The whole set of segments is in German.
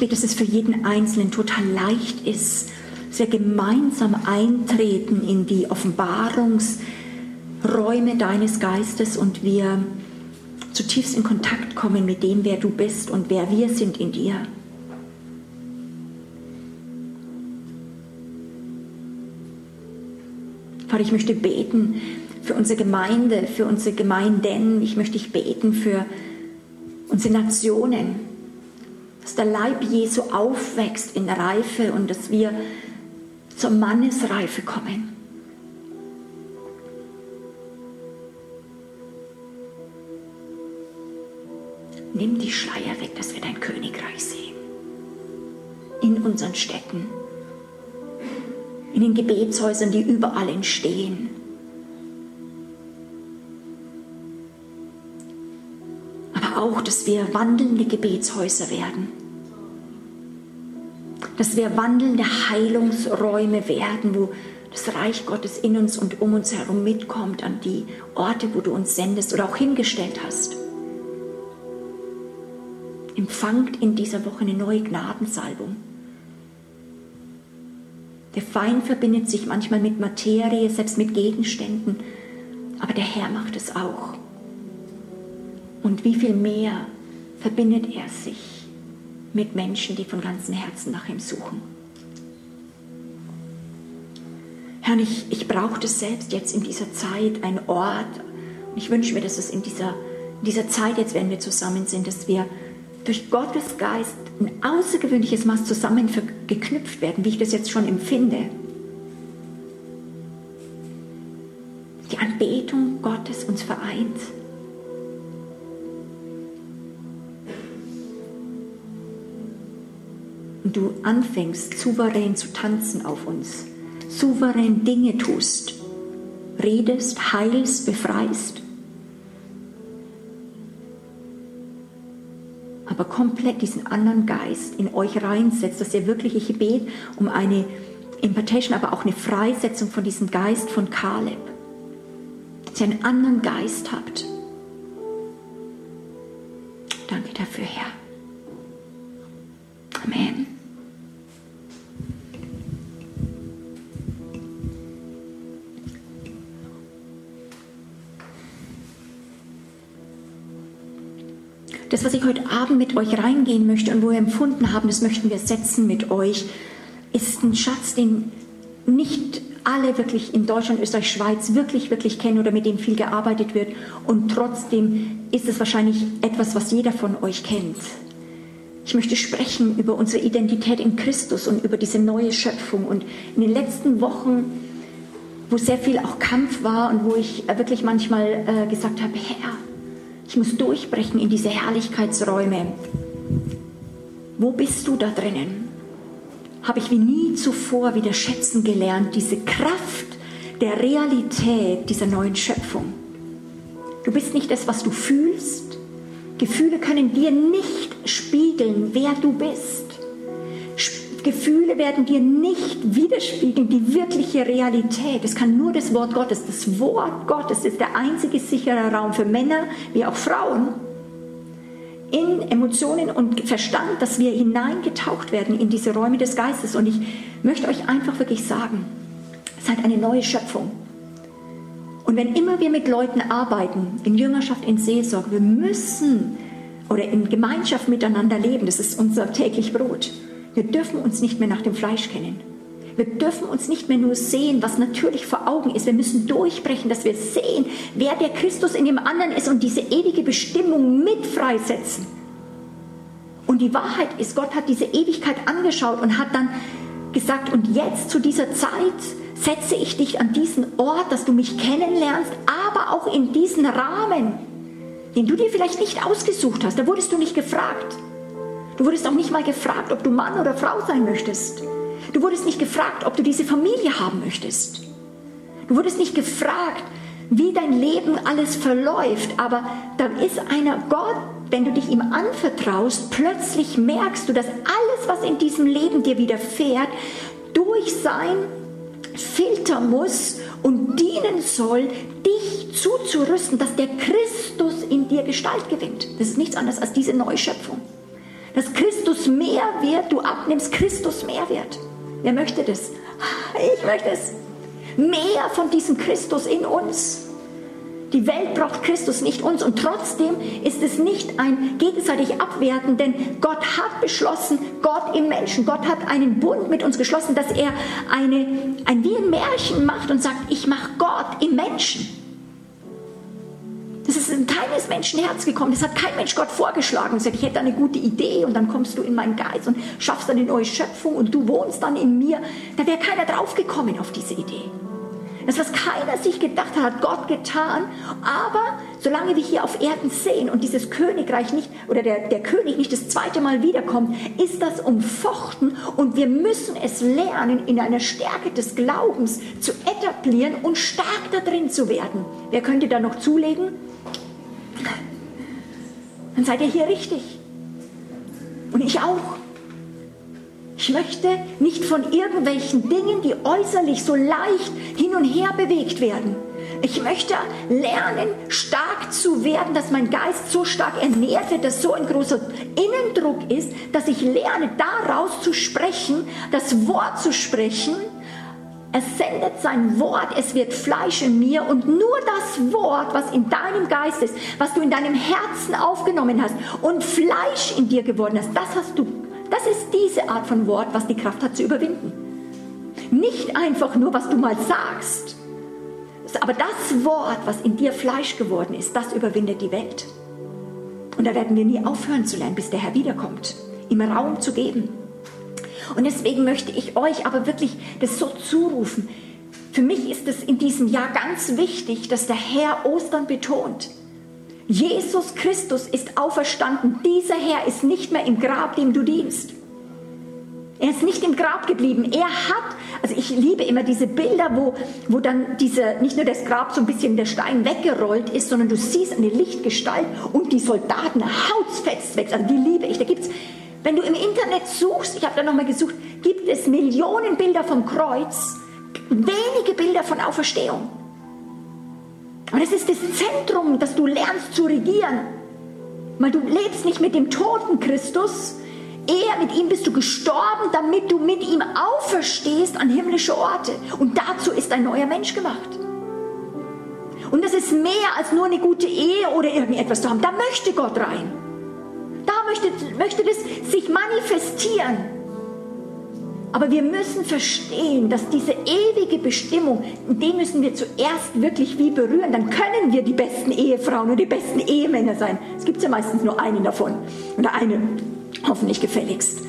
bete, dass es für jeden Einzelnen total leicht ist, dass wir gemeinsam eintreten in die Offenbarungsräume deines Geistes und wir zutiefst in Kontakt kommen mit dem, wer du bist und wer wir sind in dir. Vater, ich möchte beten für unsere Gemeinde, für unsere Gemeinden. Ich möchte dich beten für unsere Nationen, dass der Leib Jesu aufwächst in Reife und dass wir zur Mannesreife kommen. Nimm die Schleier weg, dass wir dein Königreich sehen. In unseren Städten, in den Gebetshäusern, die überall entstehen. Aber auch, dass wir wandelnde Gebetshäuser werden. Dass wir wandelnde Heilungsräume werden, wo das Reich Gottes in uns und um uns herum mitkommt an die Orte, wo du uns sendest oder auch hingestellt hast. Empfangt in dieser Woche eine neue Gnadensalbung. Der Feind verbindet sich manchmal mit Materie, selbst mit Gegenständen, aber der Herr macht es auch. Und wie viel mehr verbindet er sich mit Menschen, die von ganzem Herzen nach ihm suchen. Herr, ich, ich brauche das selbst jetzt in dieser Zeit, ein Ort. Und ich wünsche mir, dass es in dieser, in dieser Zeit jetzt, wenn wir zusammen sind, dass wir durch Gottes Geist ein außergewöhnliches Maß zusammengeknüpft werden, wie ich das jetzt schon empfinde. Die Anbetung Gottes uns vereint. Und du anfängst souverän zu tanzen auf uns, souverän Dinge tust, redest, heilst, befreist. aber komplett diesen anderen Geist in euch reinsetzt, dass ihr wirklich, ich bete um eine Impartation, aber auch eine Freisetzung von diesem Geist von Kaleb. Dass ihr einen anderen Geist habt. Danke dafür, Herr. Das, was ich heute Abend mit euch reingehen möchte und wo wir empfunden haben, das möchten wir setzen mit euch, ist ein Schatz, den nicht alle wirklich in Deutschland, Österreich, Schweiz wirklich, wirklich kennen oder mit dem viel gearbeitet wird. Und trotzdem ist es wahrscheinlich etwas, was jeder von euch kennt. Ich möchte sprechen über unsere Identität in Christus und über diese neue Schöpfung. Und in den letzten Wochen, wo sehr viel auch Kampf war und wo ich wirklich manchmal äh, gesagt habe, Herr, ich muss durchbrechen in diese Herrlichkeitsräume. Wo bist du da drinnen? Habe ich wie nie zuvor wieder schätzen gelernt, diese Kraft der Realität dieser neuen Schöpfung. Du bist nicht das, was du fühlst. Gefühle können dir nicht spiegeln, wer du bist. Gefühle werden dir nicht widerspiegeln die wirkliche Realität. Es kann nur das Wort Gottes. Das Wort Gottes ist der einzige sichere Raum für Männer wie auch Frauen in Emotionen und Verstand, dass wir hineingetaucht werden in diese Räume des Geistes. Und ich möchte euch einfach wirklich sagen, seid eine neue Schöpfung. Und wenn immer wir mit Leuten arbeiten, in Jüngerschaft, in Seelsorge, wir müssen oder in Gemeinschaft miteinander leben, das ist unser täglich Brot. Wir dürfen uns nicht mehr nach dem Fleisch kennen. Wir dürfen uns nicht mehr nur sehen, was natürlich vor Augen ist. Wir müssen durchbrechen, dass wir sehen, wer der Christus in dem anderen ist und diese ewige Bestimmung mit freisetzen. Und die Wahrheit ist, Gott hat diese Ewigkeit angeschaut und hat dann gesagt, und jetzt zu dieser Zeit setze ich dich an diesen Ort, dass du mich kennenlernst, aber auch in diesen Rahmen, den du dir vielleicht nicht ausgesucht hast. Da wurdest du nicht gefragt. Du wurdest auch nicht mal gefragt, ob du Mann oder Frau sein möchtest. Du wurdest nicht gefragt, ob du diese Familie haben möchtest. Du wurdest nicht gefragt, wie dein Leben alles verläuft. Aber da ist einer Gott, wenn du dich ihm anvertraust, plötzlich merkst du, dass alles, was in diesem Leben dir widerfährt, durch sein Filter muss und dienen soll, dich zuzurüsten, dass der Christus in dir Gestalt gewinnt. Das ist nichts anderes als diese Neuschöpfung. Dass Christus mehr wird, du abnimmst, Christus mehr wird. Wer möchte das? Ich möchte es. Mehr von diesem Christus in uns. Die Welt braucht Christus, nicht uns. Und trotzdem ist es nicht ein gegenseitig Abwerten, denn Gott hat beschlossen, Gott im Menschen, Gott hat einen Bund mit uns geschlossen, dass er eine, ein, wie ein Märchen macht und sagt, ich mache Gott im Menschen. Das ist in keines Menschen Herz gekommen. Das hat kein Mensch Gott vorgeschlagen und sagt, ich hätte eine gute Idee und dann kommst du in meinen Geist und schaffst eine neue Schöpfung und du wohnst dann in mir. Da wäre keiner draufgekommen auf diese Idee. Das, was keiner sich gedacht hat, hat Gott getan. Aber solange wir hier auf Erden sehen und dieses Königreich nicht oder der, der König nicht das zweite Mal wiederkommt, ist das umfochten und wir müssen es lernen, in einer Stärke des Glaubens zu etablieren und stark da drin zu werden. Wer könnte da noch zulegen? Dann seid ihr hier richtig. Und ich auch. Ich möchte nicht von irgendwelchen Dingen, die äußerlich so leicht hin und her bewegt werden. Ich möchte lernen, stark zu werden, dass mein Geist so stark ernährt wird, dass so ein großer Innendruck ist, dass ich lerne, daraus zu sprechen, das Wort zu sprechen. Er sendet sein Wort, es wird Fleisch in mir und nur das Wort, was in deinem Geist ist, was du in deinem Herzen aufgenommen hast und Fleisch in dir geworden ist, das hast du das ist diese Art von Wort, was die Kraft hat zu überwinden. Nicht einfach nur, was du mal sagst, aber das Wort, was in dir Fleisch geworden ist, das überwindet die Welt. Und da werden wir nie aufhören zu lernen, bis der Herr wiederkommt, ihm Raum zu geben. Und deswegen möchte ich euch aber wirklich das so zurufen. Für mich ist es in diesem Jahr ganz wichtig, dass der Herr Ostern betont. Jesus Christus ist auferstanden. Dieser Herr ist nicht mehr im Grab, dem du dienst. Er ist nicht im Grab geblieben. Er hat, also ich liebe immer diese Bilder, wo, wo dann diese, nicht nur das Grab so ein bisschen der Stein weggerollt ist, sondern du siehst eine Lichtgestalt und die Soldaten hautsfest weg. Also die liebe ich. Da gibt's, wenn du im Internet suchst, ich habe da nochmal gesucht, gibt es Millionen Bilder vom Kreuz, wenige Bilder von Auferstehung. Und es ist das Zentrum, dass du lernst zu regieren. Weil du lebst nicht mit dem toten Christus, eher mit ihm bist du gestorben, damit du mit ihm auferstehst an himmlische Orte. Und dazu ist ein neuer Mensch gemacht. Und das ist mehr als nur eine gute Ehe oder irgendetwas zu haben. Da möchte Gott rein. Möchte, möchte das sich manifestieren. Aber wir müssen verstehen, dass diese ewige Bestimmung, die müssen wir zuerst wirklich wie berühren. Dann können wir die besten Ehefrauen und die besten Ehemänner sein. Es gibt ja meistens nur einen davon. Oder eine, hoffentlich gefälligst.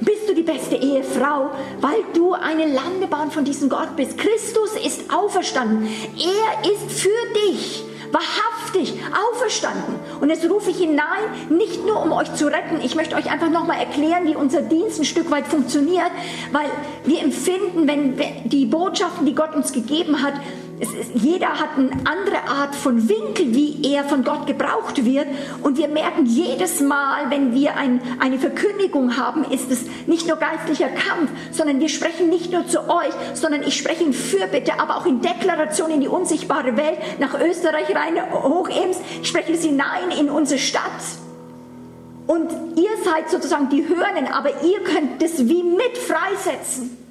Bist du die beste Ehefrau, weil du eine Landebahn von diesem Gott bist. Christus ist auferstanden. Er ist für dich wahrhaftig auferstanden. Und jetzt rufe ich hinein, nicht nur um euch zu retten, ich möchte euch einfach nochmal erklären, wie unser Dienst ein Stück weit funktioniert, weil wir empfinden, wenn die Botschaften, die Gott uns gegeben hat, ist, jeder hat eine andere Art von Winkel, wie er von Gott gebraucht wird. Und wir merken jedes Mal, wenn wir ein, eine Verkündigung haben, ist es nicht nur geistlicher Kampf, sondern wir sprechen nicht nur zu euch, sondern ich spreche in Fürbitte, aber auch in Deklaration in die unsichtbare Welt, nach Österreich rein, Hochems. Ich spreche es hinein in unsere Stadt. Und ihr seid sozusagen die Hörenden, aber ihr könnt das wie mit freisetzen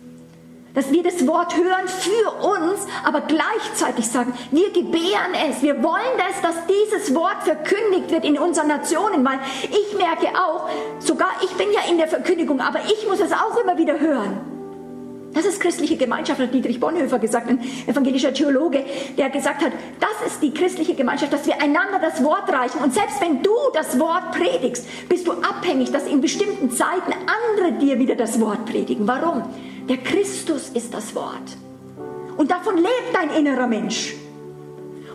dass wir das Wort hören für uns, aber gleichzeitig sagen, wir gebären es, wir wollen das, dass dieses Wort verkündigt wird in unseren Nationen, weil ich merke auch, sogar ich bin ja in der Verkündigung, aber ich muss es auch immer wieder hören. Das ist christliche Gemeinschaft, hat Dietrich Bonhoeffer gesagt, ein evangelischer Theologe, der gesagt hat, das ist die christliche Gemeinschaft, dass wir einander das Wort reichen. Und selbst wenn du das Wort predigst, bist du abhängig, dass in bestimmten Zeiten andere dir wieder das Wort predigen. Warum? Der Christus ist das Wort. Und davon lebt dein innerer Mensch.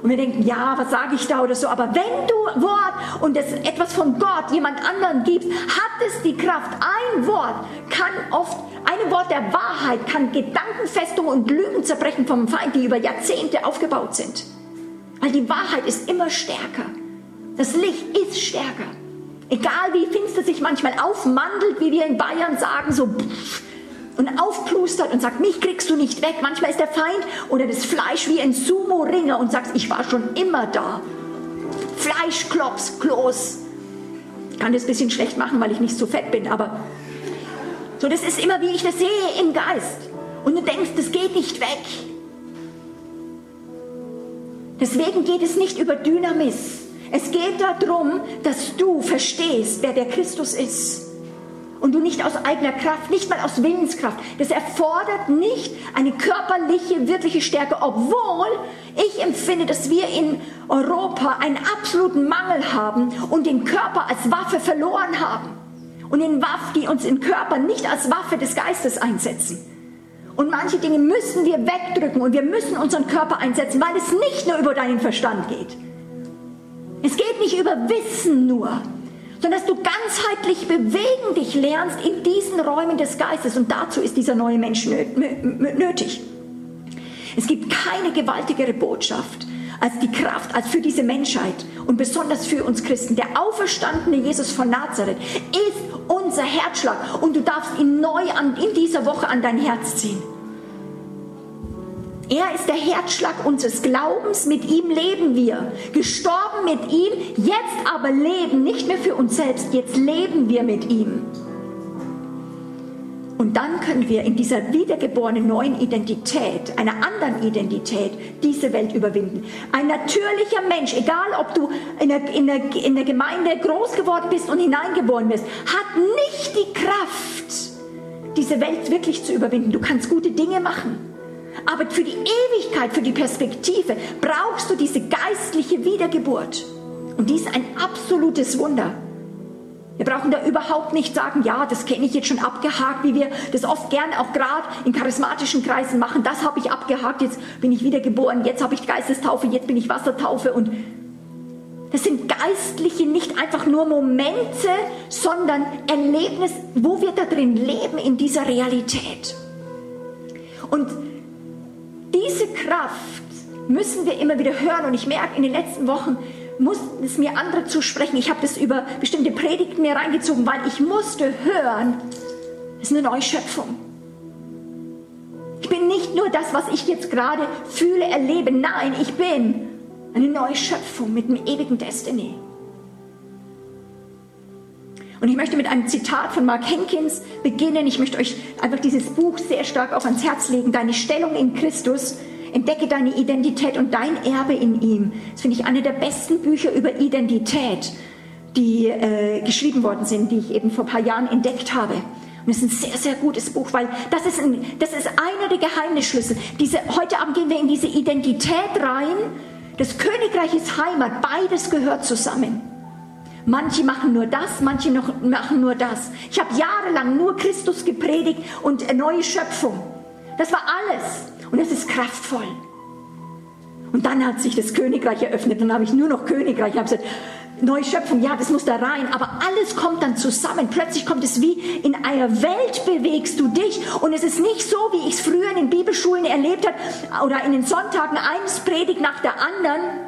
Und wir denken, ja, was sage ich da oder so. Aber wenn du Wort und es etwas von Gott jemand anderen gibst, hat es die Kraft. Ein Wort kann oft, ein Wort der Wahrheit kann Gedankenfestungen und Lügen zerbrechen vom Feind, die über Jahrzehnte aufgebaut sind. Weil die Wahrheit ist immer stärker. Das Licht ist stärker. Egal wie finster sich manchmal aufmandelt, wie wir in Bayern sagen, so pff, und aufplustert und sagt, mich kriegst du nicht weg. Manchmal ist der Feind oder das Fleisch wie ein Sumo-Ringer und sagt, ich war schon immer da. Fleischklops, Kloß. Ich kann das ein bisschen schlecht machen, weil ich nicht so fett bin, aber so, das ist immer, wie ich das sehe im Geist. Und du denkst, das geht nicht weg. Deswegen geht es nicht über Dynamis. Es geht darum, dass du verstehst, wer der Christus ist. Und du nicht aus eigener Kraft, nicht mal aus Willenskraft. Das erfordert nicht eine körperliche, wirkliche Stärke, obwohl ich empfinde, dass wir in Europa einen absoluten Mangel haben und den Körper als Waffe verloren haben. Und den Waffen, die uns im Körper nicht als Waffe des Geistes einsetzen. Und manche Dinge müssen wir wegdrücken und wir müssen unseren Körper einsetzen, weil es nicht nur über deinen Verstand geht. Es geht nicht über Wissen nur, sondern dass du ganzheitlich bewegen dich lernst in diesen Räumen des Geistes. Und dazu ist dieser neue Mensch nötig. Es gibt keine gewaltigere Botschaft als die Kraft, als für diese Menschheit und besonders für uns Christen. Der auferstandene Jesus von Nazareth ist unser Herzschlag und du darfst ihn neu an, in dieser Woche an dein Herz ziehen. Er ist der Herzschlag unseres Glaubens, mit ihm leben wir. Gestorben mit ihm, jetzt aber leben, nicht mehr für uns selbst, jetzt leben wir mit ihm. Und dann können wir in dieser wiedergeborenen neuen Identität, einer anderen Identität, diese Welt überwinden. Ein natürlicher Mensch, egal ob du in der, in, der, in der Gemeinde groß geworden bist und hineingeboren bist, hat nicht die Kraft, diese Welt wirklich zu überwinden. Du kannst gute Dinge machen. Aber für die Ewigkeit, für die Perspektive brauchst du diese geistliche Wiedergeburt. Und dies ist ein absolutes Wunder. Wir brauchen da überhaupt nicht sagen, ja, das kenne ich jetzt schon abgehakt, wie wir das oft gerne auch gerade in charismatischen Kreisen machen. Das habe ich abgehakt, jetzt bin ich wiedergeboren, jetzt habe ich Geistestaufe, jetzt bin ich Wassertaufe und das sind geistliche, nicht einfach nur Momente, sondern Erlebnisse, wo wir da drin leben in dieser Realität. Und diese Kraft müssen wir immer wieder hören. Und ich merke in den letzten Wochen, mussten es mir andere zusprechen. Ich habe das über bestimmte Predigten mir reingezogen, weil ich musste hören, es ist eine Neuschöpfung. Ich bin nicht nur das, was ich jetzt gerade fühle, erlebe. Nein, ich bin eine neue Schöpfung mit einem ewigen Destiny. Und ich möchte mit einem Zitat von Mark Henkins beginnen. Ich möchte euch einfach dieses Buch sehr stark auch ans Herz legen. Deine Stellung in Christus Entdecke deine Identität und dein Erbe in ihm. Das finde ich eine der besten Bücher über Identität, die äh, geschrieben worden sind, die ich eben vor ein paar Jahren entdeckt habe. Und es ist ein sehr, sehr gutes Buch, weil das ist, ein, das ist einer der Geheimnisschlüssel. Diese, heute Abend gehen wir in diese Identität rein. Das Königreich ist Heimat, beides gehört zusammen. Manche machen nur das, manche noch, machen nur das. Ich habe jahrelang nur Christus gepredigt und neue Schöpfung. Das war alles. Und es ist kraftvoll. Und dann hat sich das Königreich eröffnet. Dann habe ich nur noch Königreich. Ich habe gesagt, Neuschöpfung, ja, das muss da rein. Aber alles kommt dann zusammen. Plötzlich kommt es wie in einer Welt bewegst du dich. Und es ist nicht so, wie ich es früher in den Bibelschulen erlebt habe oder in den Sonntagen eins predigt nach der anderen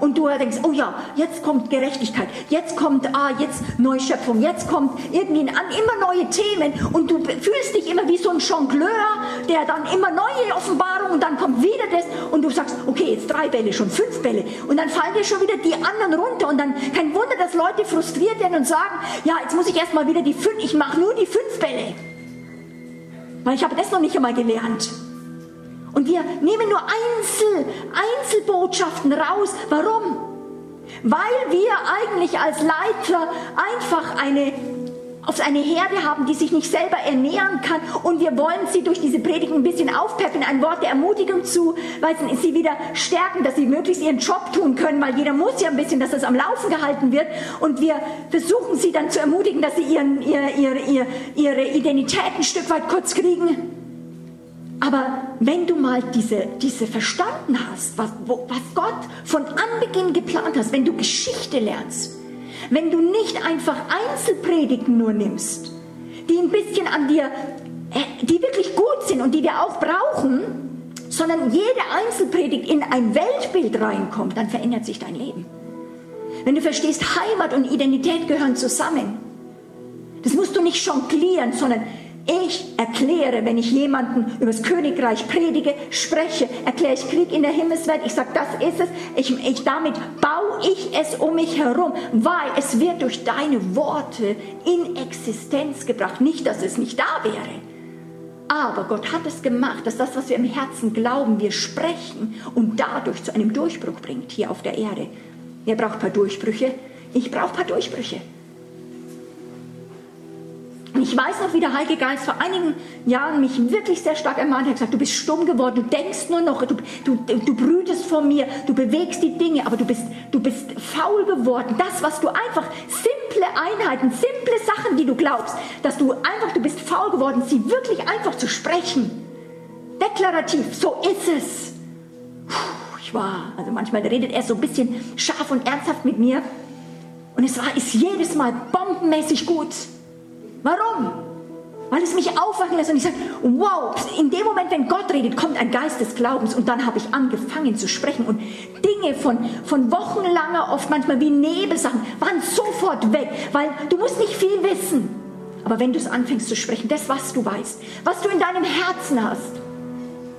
und du denkst, oh ja, jetzt kommt Gerechtigkeit, jetzt kommt ah, jetzt Neuschöpfung, jetzt kommt irgendwie an immer neue Themen und du fühlst dich immer wie so ein Jongleur, der dann immer neue Offenbarungen und dann kommt wieder das und du sagst, okay, jetzt drei Bälle, schon fünf Bälle und dann fallen dir schon wieder die anderen runter und dann kein Wunder, dass Leute frustriert werden und sagen, ja, jetzt muss ich erstmal wieder die fünf, ich mache nur die fünf Bälle. Weil ich habe das noch nicht einmal gelernt. Und wir nehmen nur Einzel, Einzelbotschaften raus. Warum? Weil wir eigentlich als Leiter einfach eine auf eine Herde haben, die sich nicht selber ernähren kann und wir wollen sie durch diese Predigt ein bisschen aufpeppen, ein Wort der Ermutigung zu, weil sie wieder stärken, dass sie möglichst ihren Job tun können, weil jeder muss ja ein bisschen, dass das am Laufen gehalten wird und wir versuchen sie dann zu ermutigen, dass sie ihren, ihre, ihre, ihre Identität ein Stück weit kurz kriegen. Aber wenn du mal diese, diese verstanden hast, was, was Gott von Anbeginn geplant hat, wenn du Geschichte lernst, wenn du nicht einfach Einzelpredigten nur nimmst, die ein bisschen an dir, äh, die wirklich gut sind und die wir auch brauchen, sondern jede Einzelpredigt in ein Weltbild reinkommt, dann verändert sich dein Leben. Wenn du verstehst, Heimat und Identität gehören zusammen. Das musst du nicht jonglieren, sondern Ich erkläre, wenn ich jemanden über das Königreich predige, spreche, erkläre ich Krieg in der Himmelswelt. Ich sage, das ist es. Ich, ich, damit baue ich es um mich herum, weil es wird durch deine Worte in Existenz gebracht. Nicht, dass es nicht da wäre. Aber Gott hat es gemacht, dass das, was wir im Herzen glauben, wir sprechen und dadurch zu einem Durchbruch bringt hier auf der Erde. Wer braucht ein paar Durchbrüche? Ich brauche ein paar Durchbrüche. Und ich weiß noch, wie der Heilige Geist vor einigen Jahren mich wirklich sehr stark ermahnt hat. Er gesagt, du bist stumm geworden, du denkst nur noch, du, du, du brütest vor mir, du bewegst die Dinge, aber du bist, du bist faul geworden. Das, was du einfach, simple Einheiten, simple Sachen, die du glaubst, dass du einfach, du bist faul geworden, sie wirklich einfach zu sprechen. Deklarativ, so ist es. Puh, ich war, also manchmal redet er so ein bisschen scharf und ernsthaft mit mir. Und es war, ist jedes Mal bombenmäßig gut. Warum? Weil es mich aufwachen lässt und ich sage, wow, in dem Moment, wenn Gott redet, kommt ein Geist des Glaubens und dann habe ich angefangen zu sprechen und Dinge von, von wochenlanger, oft manchmal wie Nebelsachen, waren sofort weg, weil du musst nicht viel wissen. Aber wenn du es anfängst zu sprechen, das, was du weißt, was du in deinem Herzen hast,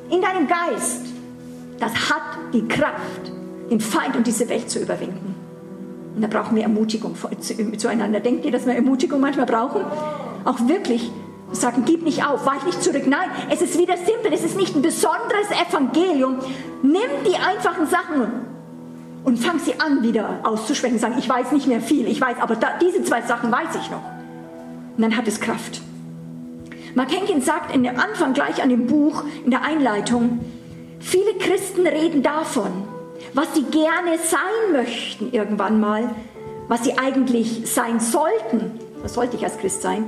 in deinem Geist, das hat die Kraft, den Feind und diese Welt zu überwinden. Und da brauchen wir Ermutigung zueinander. Denkt ihr, dass wir Ermutigung manchmal brauchen? Auch wirklich sagen, gib nicht auf, weich nicht zurück. Nein, es ist wieder simpel, es ist nicht ein besonderes Evangelium. Nimm die einfachen Sachen und fang sie an wieder auszusprechen. Sagen, ich weiß nicht mehr viel, ich weiß, aber da, diese zwei Sachen weiß ich noch. Und dann hat es Kraft. Mark Henkin sagt in dem Anfang gleich an dem Buch, in der Einleitung, viele Christen reden davon, was sie gerne sein möchten irgendwann mal, was sie eigentlich sein sollten, was sollte ich als Christ sein,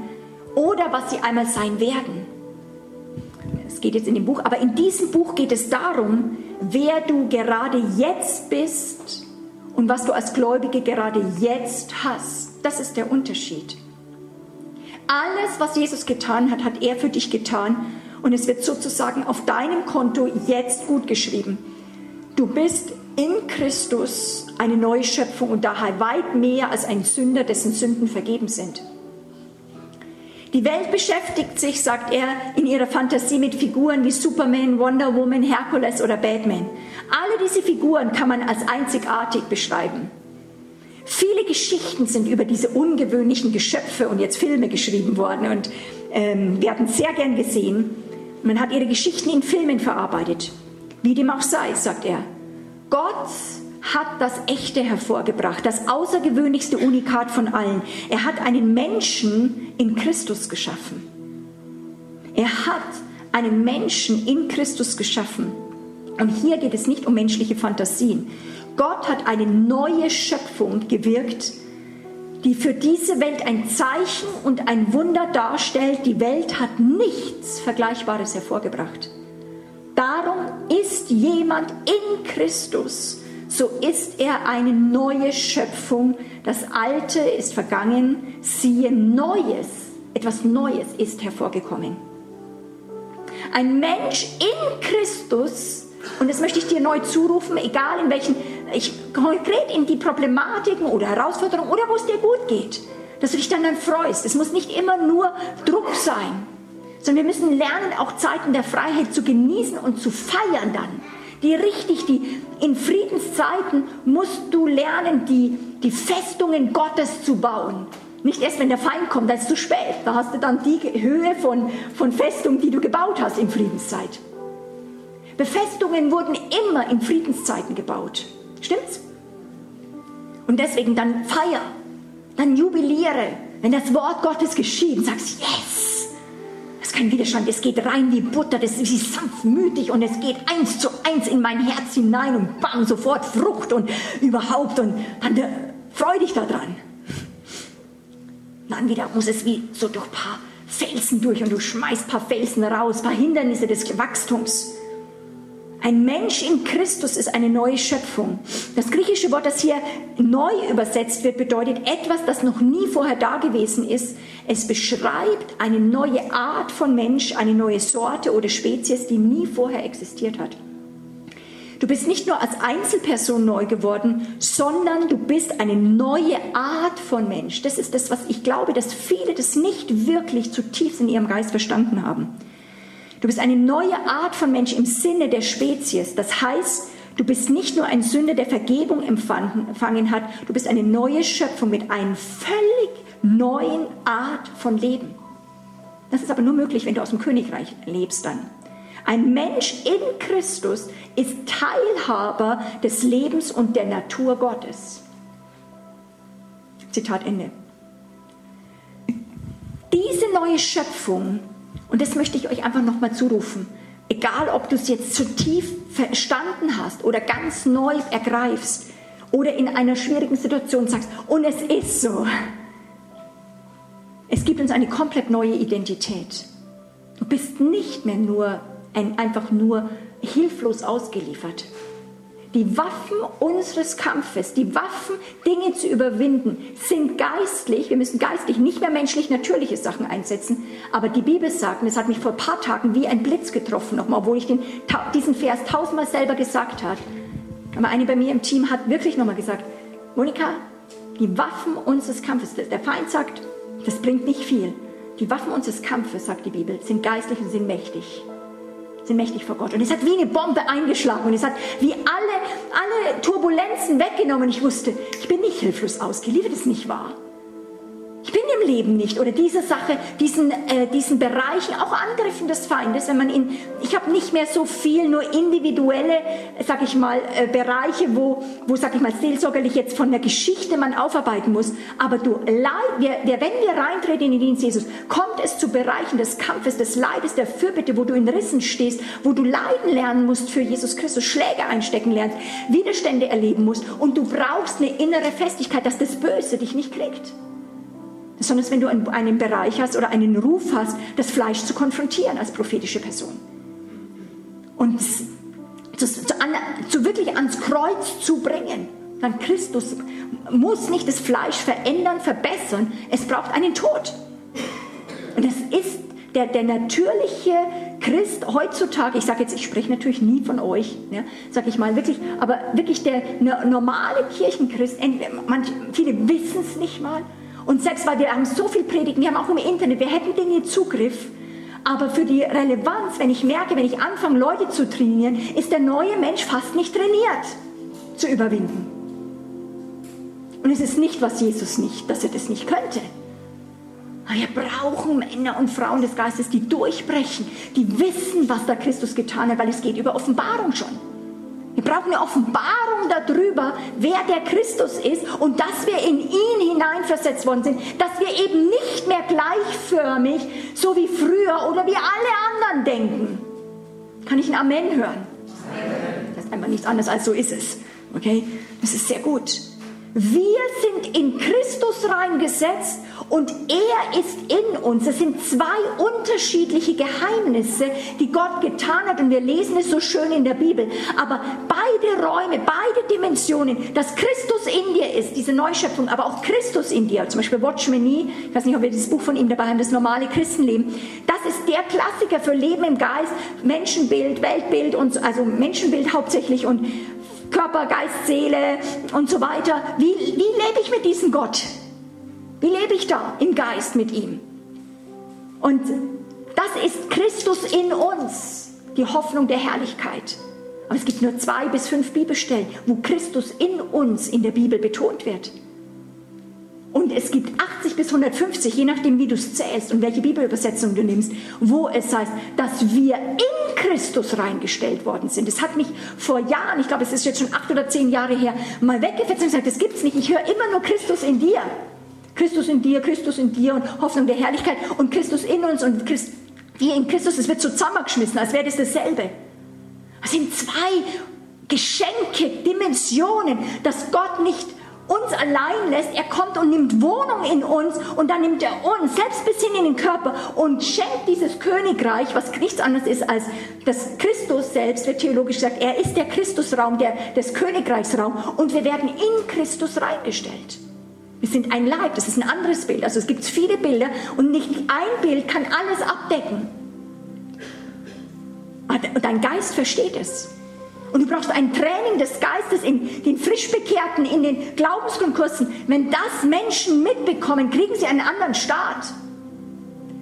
oder was sie einmal sein werden. Es geht jetzt in dem Buch, aber in diesem Buch geht es darum, wer du gerade jetzt bist und was du als Gläubige gerade jetzt hast. Das ist der Unterschied. Alles, was Jesus getan hat, hat er für dich getan und es wird sozusagen auf deinem Konto jetzt gut geschrieben. Du bist in Christus eine neue Schöpfung und daher weit mehr als ein Sünder, dessen Sünden vergeben sind. Die Welt beschäftigt sich, sagt er, in ihrer Fantasie mit Figuren wie Superman, Wonder Woman, Herkules oder Batman. Alle diese Figuren kann man als einzigartig beschreiben. Viele Geschichten sind über diese ungewöhnlichen Geschöpfe und jetzt Filme geschrieben worden und ähm, werden sehr gern gesehen. Man hat ihre Geschichten in Filmen verarbeitet. Wie dem auch sei, sagt er. Gott hat das Echte hervorgebracht, das außergewöhnlichste Unikat von allen. Er hat einen Menschen in Christus geschaffen. Er hat einen Menschen in Christus geschaffen. Und hier geht es nicht um menschliche Fantasien. Gott hat eine neue Schöpfung gewirkt, die für diese Welt ein Zeichen und ein Wunder darstellt. Die Welt hat nichts Vergleichbares hervorgebracht. Darum ist jemand in Christus, so ist er eine neue Schöpfung. Das Alte ist vergangen, siehe Neues, etwas Neues ist hervorgekommen. Ein Mensch in Christus, und das möchte ich dir neu zurufen, egal in welchen, ich, konkret in die Problematiken oder Herausforderungen oder wo es dir gut geht, dass du dich dann, dann freust. Es muss nicht immer nur Druck sein sondern wir müssen lernen, auch Zeiten der Freiheit zu genießen und zu feiern dann. Die richtig, die in Friedenszeiten musst du lernen, die, die Festungen Gottes zu bauen. Nicht erst, wenn der Feind kommt, da ist es zu spät. Da hast du dann die Höhe von, von Festungen, die du gebaut hast in Friedenszeit. Befestungen wurden immer in Friedenszeiten gebaut. Stimmt's? Und deswegen dann feier, dann jubiliere, wenn das Wort Gottes geschieht und sagst, yes, kein Widerstand, es geht rein wie Butter, das ist sanftmütig und es geht eins zu eins in mein Herz hinein und bam, sofort Frucht und überhaupt und dann äh, freu dich daran. Dann wieder muss es wie so durch ein paar Felsen durch und du schmeißt ein paar Felsen raus, ein paar Hindernisse des Wachstums. Ein Mensch in Christus ist eine neue Schöpfung. Das griechische Wort, das hier neu übersetzt wird, bedeutet etwas, das noch nie vorher da gewesen ist. Es beschreibt eine neue Art von Mensch, eine neue Sorte oder Spezies, die nie vorher existiert hat. Du bist nicht nur als Einzelperson neu geworden, sondern du bist eine neue Art von Mensch. Das ist das, was ich glaube, dass viele das nicht wirklich zutiefst in ihrem Geist verstanden haben. Du bist eine neue Art von Mensch im Sinne der Spezies. Das heißt, du bist nicht nur ein Sünder, der Vergebung empfangen hat, du bist eine neue Schöpfung mit einer völlig neuen Art von Leben. Das ist aber nur möglich, wenn du aus dem Königreich lebst dann. Ein Mensch in Christus ist Teilhaber des Lebens und der Natur Gottes. Zitat Ende. Diese neue Schöpfung, und das möchte ich euch einfach nochmal zurufen, egal ob du es jetzt zu tief verstanden hast oder ganz neu ergreifst oder in einer schwierigen Situation sagst, und es ist so, es gibt uns eine komplett neue Identität. Du bist nicht mehr nur ein, einfach nur hilflos ausgeliefert. Die Waffen unseres Kampfes, die Waffen, Dinge zu überwinden, sind geistlich. Wir müssen geistlich, nicht mehr menschlich natürliche Sachen einsetzen. Aber die Bibel sagt, und es hat mich vor ein paar Tagen wie ein Blitz getroffen, nochmal, obwohl ich den, diesen Vers tausendmal selber gesagt habe. Aber eine bei mir im Team hat wirklich nochmal gesagt, Monika, die Waffen unseres Kampfes, der Feind sagt, das bringt nicht viel. Die Waffen unseres Kampfes, sagt die Bibel, sind geistlich und sind mächtig sind mächtig vor Gott. Und es hat wie eine Bombe eingeschlagen und es hat wie alle, alle Turbulenzen weggenommen. Ich wusste, ich bin nicht hilflos ausgeliefert, ist nicht wahr. Ich bin im Leben nicht. Oder diese Sache, diesen, äh, diesen Bereichen, auch Angriffen des Feindes, wenn man in, ich habe nicht mehr so viel nur individuelle, sag ich mal, äh, Bereiche, wo, wo, sag ich mal, seelsorgerlich jetzt von der Geschichte man aufarbeiten muss, aber du, wir, wir, wenn wir reintreten in den Dienst Jesus, kommt es zu Bereichen des Kampfes, des Leibes, der Fürbitte, wo du in Rissen stehst, wo du leiden lernen musst für Jesus Christus, Schläge einstecken lernst, Widerstände erleben musst. Und du brauchst eine innere Festigkeit, dass das Böse dich nicht kriegt sondern wenn du einen Bereich hast oder einen Ruf hast, das Fleisch zu konfrontieren als prophetische Person. Und zu, zu, an, zu wirklich ans Kreuz zu bringen. Dann Christus muss nicht das Fleisch verändern, verbessern, es braucht einen Tod. Und das ist der, der natürliche Christ heutzutage, ich sage jetzt, ich spreche natürlich nie von euch, ja, sage ich mal wirklich, aber wirklich der normale Kirchenchrist, manche, viele wissen es nicht mal und selbst weil wir haben so viel Predigen, wir haben auch im Internet, wir hätten Dinge Zugriff. Aber für die Relevanz, wenn ich merke, wenn ich anfange, Leute zu trainieren, ist der neue Mensch fast nicht trainiert zu überwinden. Und es ist nicht, was Jesus nicht, dass er das nicht könnte. Wir brauchen Männer und Frauen des Geistes, die durchbrechen, die wissen, was da Christus getan hat, weil es geht über Offenbarung schon. Wir brauchen eine Offenbarung darüber, wer der Christus ist und dass wir in ihn hineinversetzt worden sind, dass wir eben nicht mehr gleichförmig, so wie früher oder wie alle anderen denken. Kann ich ein Amen hören? Das ist einfach nichts anderes als so ist es. Okay? Das ist sehr gut. Wir sind in Christus reingesetzt und er ist in uns. Es sind zwei unterschiedliche Geheimnisse, die Gott getan hat und wir lesen es so schön in der Bibel. Aber beide Räume, beide Dimensionen, dass Christus in dir ist, diese Neuschöpfung, aber auch Christus in dir, zum Beispiel Watch Me Nie, ich weiß nicht, ob wir dieses Buch von ihm dabei haben, das normale Christenleben, das ist der Klassiker für Leben im Geist, Menschenbild, Weltbild und also Menschenbild hauptsächlich und Körper, Geist, Seele und so weiter. Wie, wie lebe ich mit diesem Gott? Wie lebe ich da im Geist mit ihm? Und das ist Christus in uns, die Hoffnung der Herrlichkeit. Aber es gibt nur zwei bis fünf Bibelstellen, wo Christus in uns in der Bibel betont wird. Und es gibt 80 bis 150, je nachdem, wie du es zählst und welche Bibelübersetzung du nimmst, wo es heißt, dass wir in Christus reingestellt worden sind. Das hat mich vor Jahren, ich glaube, es ist jetzt schon acht oder zehn Jahre her, mal weggefetzt und gesagt, das gibt es nicht. Ich höre immer nur Christus in dir. Christus in dir, Christus in dir und Hoffnung der Herrlichkeit und Christus in uns und Christ, wir in Christus, es wird so zusammengeschmissen, als wäre das dasselbe. Es sind zwei Geschenke, Dimensionen, dass Gott nicht uns allein lässt. Er kommt und nimmt Wohnung in uns und dann nimmt er uns selbst bis hin in den Körper und schenkt dieses Königreich, was nichts anderes ist als das Christus selbst, wird theologisch gesagt. Er ist der Christusraum, der, des Königreichsraum und wir werden in Christus reingestellt. Wir sind ein Leib, das ist ein anderes Bild. Also es gibt viele Bilder und nicht ein Bild kann alles abdecken. Und dein Geist versteht es. Und du brauchst ein Training des Geistes in den Frischbekehrten, in den Glaubensgrundkursen. Wenn das Menschen mitbekommen, kriegen sie einen anderen Start.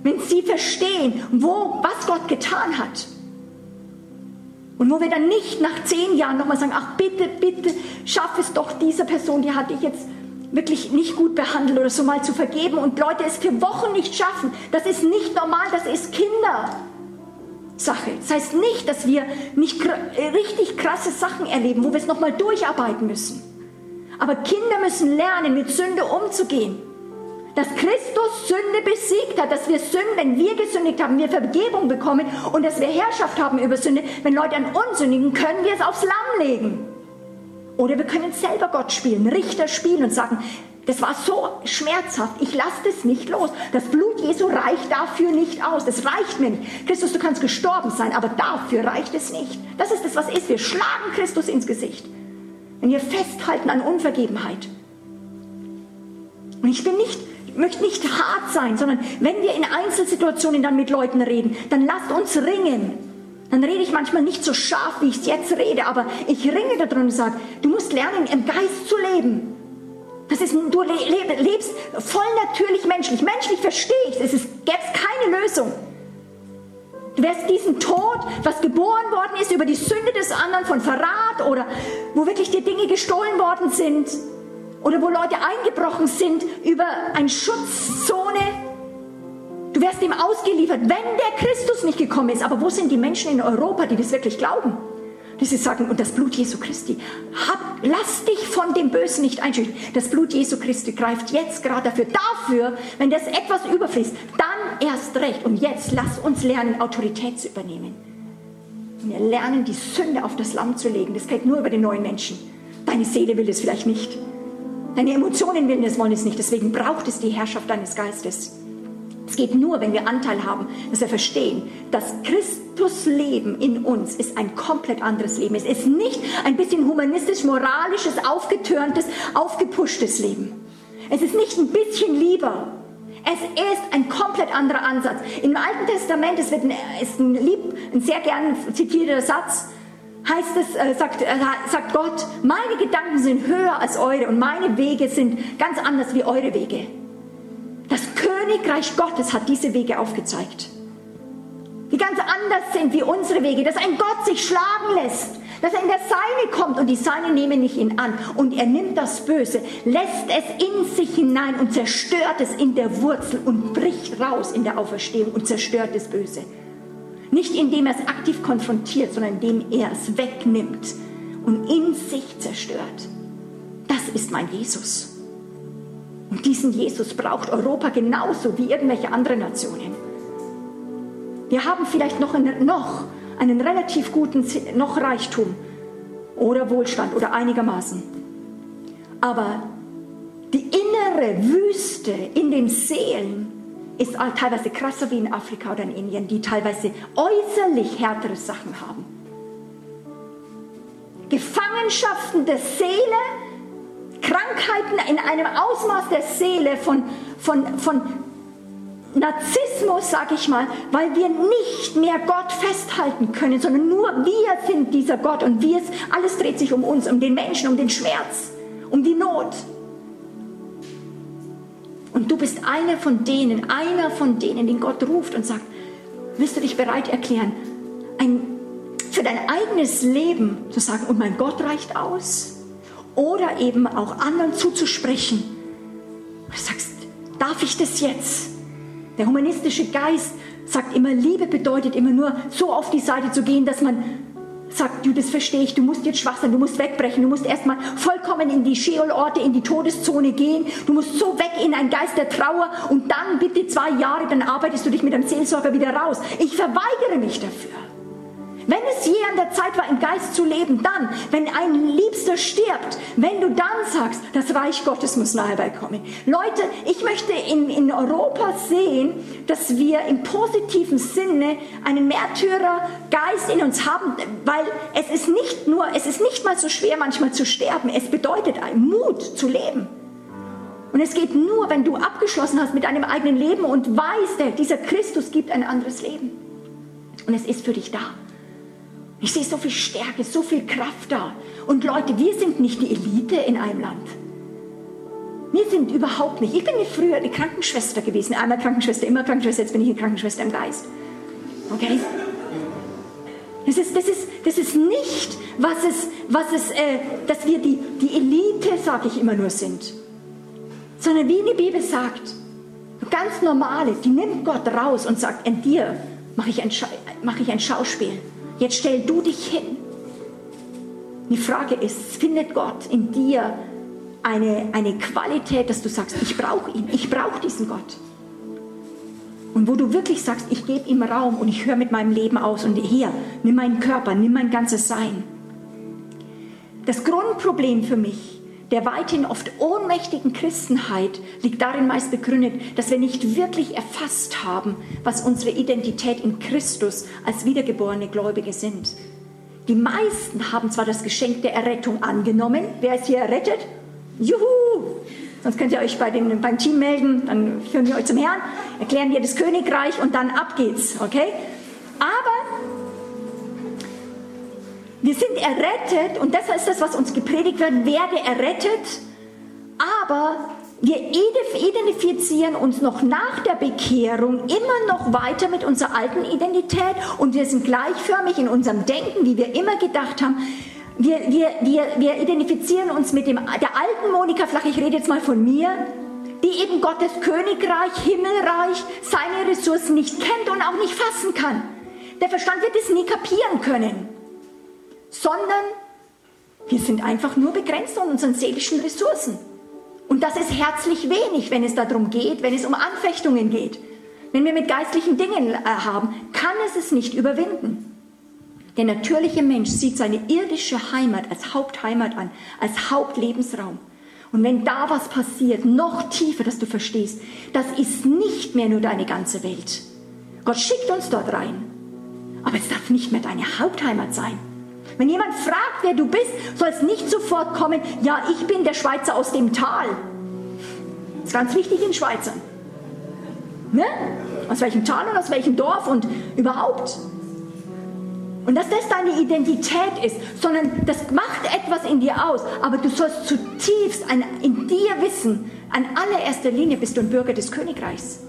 Wenn sie verstehen, wo, was Gott getan hat. Und wo wir dann nicht nach zehn Jahren nochmal sagen, ach bitte, bitte, schaff es doch dieser Person, die hatte ich jetzt wirklich nicht gut behandelt oder so mal zu vergeben und Leute es für Wochen nicht schaffen. Das ist nicht normal, das ist Kindersache. Das heißt nicht, dass wir nicht richtig krasse Sachen erleben, wo wir es nochmal durcharbeiten müssen. Aber Kinder müssen lernen, mit Sünde umzugehen dass Christus Sünde besiegt hat, dass wir Sünden, wenn wir gesündigt haben, wir Vergebung bekommen und dass wir Herrschaft haben über Sünde. Wenn Leute an uns sündigen, können wir es aufs Lamm legen. Oder wir können selber Gott spielen, Richter spielen und sagen, das war so schmerzhaft, ich lasse das nicht los. Das Blut Jesu reicht dafür nicht aus, das reicht mir nicht. Christus, du kannst gestorben sein, aber dafür reicht es nicht. Das ist das, was ist. Wir schlagen Christus ins Gesicht. Wenn wir festhalten an Unvergebenheit. Und ich bin nicht möchte nicht hart sein, sondern wenn wir in Einzelsituationen dann mit Leuten reden, dann lasst uns ringen. Dann rede ich manchmal nicht so scharf, wie ich es jetzt rede, aber ich ringe da drin und sage, du musst lernen, im Geist zu leben. Das ist, du lebst voll natürlich menschlich. Menschlich verstehe ich es. Es gäbe keine Lösung. Du wärst diesen Tod, was geboren worden ist über die Sünde des anderen von Verrat oder wo wirklich dir Dinge gestohlen worden sind, oder wo Leute eingebrochen sind über eine Schutzzone. Du wärst ihm ausgeliefert, wenn der Christus nicht gekommen ist. Aber wo sind die Menschen in Europa, die das wirklich glauben? Die sie sagen, und das Blut Jesu Christi, hab, lass dich von dem Bösen nicht einschüchtern. Das Blut Jesu Christi greift jetzt gerade dafür. Dafür, wenn das etwas überfließt, dann erst recht. Und jetzt lass uns lernen, Autorität zu übernehmen. Wir lernen, die Sünde auf das Lamm zu legen. Das geht nur über den neuen Menschen. Deine Seele will es vielleicht nicht. Deine Emotionen willen es, wollen es nicht. Deswegen braucht es die Herrschaft deines Geistes. Es geht nur, wenn wir Anteil haben, dass wir verstehen, dass Christus Leben in uns ist ein komplett anderes Leben. Es ist nicht ein bisschen humanistisch, moralisches, aufgetürntes, aufgepuschtes Leben. Es ist nicht ein bisschen lieber. Es ist ein komplett anderer Ansatz. Im Alten Testament es wird ein, ist ein, lieb, ein sehr gern zitierter Satz, heißt es, äh, sagt, äh, sagt Gott, meine Gedanken sind höher als eure und meine Wege sind ganz anders wie eure Wege. Das Königreich Gottes hat diese Wege aufgezeigt. Die ganz anders sind wie unsere Wege, dass ein Gott sich schlagen lässt, dass er in der Seine kommt und die Seine nehmen nicht ihn an und er nimmt das Böse, lässt es in sich hinein und zerstört es in der Wurzel und bricht raus in der Auferstehung und zerstört das Böse. Nicht indem er es aktiv konfrontiert, sondern indem er es wegnimmt und in sich zerstört. Das ist mein Jesus. Und diesen Jesus braucht Europa genauso wie irgendwelche andere Nationen. Wir haben vielleicht noch einen, noch einen relativ guten noch Reichtum oder Wohlstand oder einigermaßen. Aber die innere Wüste in den Seelen ist teilweise krasser wie in Afrika oder in Indien, die teilweise äußerlich härtere Sachen haben. Gefangenschaften der Seele, Krankheiten in einem Ausmaß der Seele von, von, von Narzissmus, sag ich mal, weil wir nicht mehr Gott festhalten können, sondern nur wir sind dieser Gott und wir, alles dreht sich um uns, um den Menschen, um den Schmerz, um die Not. Und du bist einer von denen, einer von denen, den Gott ruft und sagt, willst du dich bereit erklären, ein, für dein eigenes Leben zu sagen, und mein Gott reicht aus? Oder eben auch anderen zuzusprechen. Du sagst, darf ich das jetzt? Der humanistische Geist sagt immer, Liebe bedeutet immer nur so auf die Seite zu gehen, dass man sagt, du, das verstehe ich, du musst jetzt schwach sein, du musst wegbrechen, du musst erstmal vollkommen in die Scheolorte, in die Todeszone gehen, du musst so weg in einen Geist der Trauer und dann bitte zwei Jahre, dann arbeitest du dich mit einem Seelsorger wieder raus. Ich verweigere mich dafür. Wenn es je an der Zeit war, im Geist zu leben, dann, wenn ein Liebster stirbt, wenn du dann sagst, das Reich Gottes muss nahe beikommen. Leute, ich möchte in, in Europa sehen, dass wir im positiven Sinne einen Märtyrergeist in uns haben, weil es ist nicht nur, es ist nicht mal so schwer manchmal zu sterben, es bedeutet Mut zu leben. Und es geht nur, wenn du abgeschlossen hast mit deinem eigenen Leben und weißt, dieser Christus gibt ein anderes Leben. Und es ist für dich da. Ich sehe so viel Stärke, so viel Kraft da. Und Leute, wir sind nicht die Elite in einem Land. Wir sind überhaupt nicht. Ich bin früher eine Krankenschwester gewesen. Einmal Krankenschwester, immer Krankenschwester, jetzt bin ich eine Krankenschwester im Geist. Okay? Das ist, das ist, das ist nicht, was es, was es, äh, dass wir die, die Elite, sage ich immer nur, sind. Sondern wie die Bibel sagt, ganz normale, die nimmt Gott raus und sagt, in dir mache ich, mach ich ein Schauspiel. Jetzt stell du dich hin. Die Frage ist, findet Gott in dir eine, eine Qualität, dass du sagst, ich brauche ihn, ich brauche diesen Gott. Und wo du wirklich sagst, ich gebe ihm Raum und ich höre mit meinem Leben aus und hier, nimm meinen Körper, nimm mein ganzes Sein. Das Grundproblem für mich der weithin oft ohnmächtigen Christenheit liegt darin meist begründet, dass wir nicht wirklich erfasst haben, was unsere Identität in Christus als wiedergeborene Gläubige sind. Die meisten haben zwar das Geschenk der Errettung angenommen. Wer ist hier errettet? Juhu! Sonst könnt ihr euch bei den, beim Team melden, dann führen wir euch zum Herrn, erklären wir das Königreich und dann ab geht's, okay? Aber wir sind errettet und das ist das, was uns gepredigt wird, werde errettet, aber wir identifizieren uns noch nach der Bekehrung immer noch weiter mit unserer alten Identität und wir sind gleichförmig in unserem Denken, wie wir immer gedacht haben. Wir, wir, wir, wir identifizieren uns mit dem, der alten Monika Flach, ich rede jetzt mal von mir, die eben Gottes Königreich, Himmelreich, seine Ressourcen nicht kennt und auch nicht fassen kann. Der Verstand wird es nie kapieren können, sondern wir sind einfach nur begrenzt an unseren seelischen Ressourcen. Und das ist herzlich wenig, wenn es darum geht, wenn es um Anfechtungen geht. Wenn wir mit geistlichen Dingen äh, haben, kann es es nicht überwinden. Der natürliche Mensch sieht seine irdische Heimat als Hauptheimat an, als Hauptlebensraum. Und wenn da was passiert, noch tiefer, dass du verstehst, das ist nicht mehr nur deine ganze Welt. Gott schickt uns dort rein. Aber es darf nicht mehr deine Hauptheimat sein. Wenn jemand fragt, wer du bist, soll es nicht sofort kommen, ja, ich bin der Schweizer aus dem Tal. Das ist ganz wichtig in Schweizern. Ne? Aus welchem Tal und aus welchem Dorf und überhaupt. Und dass das deine Identität ist, sondern das macht etwas in dir aus. Aber du sollst zutiefst in dir wissen, an allererster Linie bist du ein Bürger des Königreichs.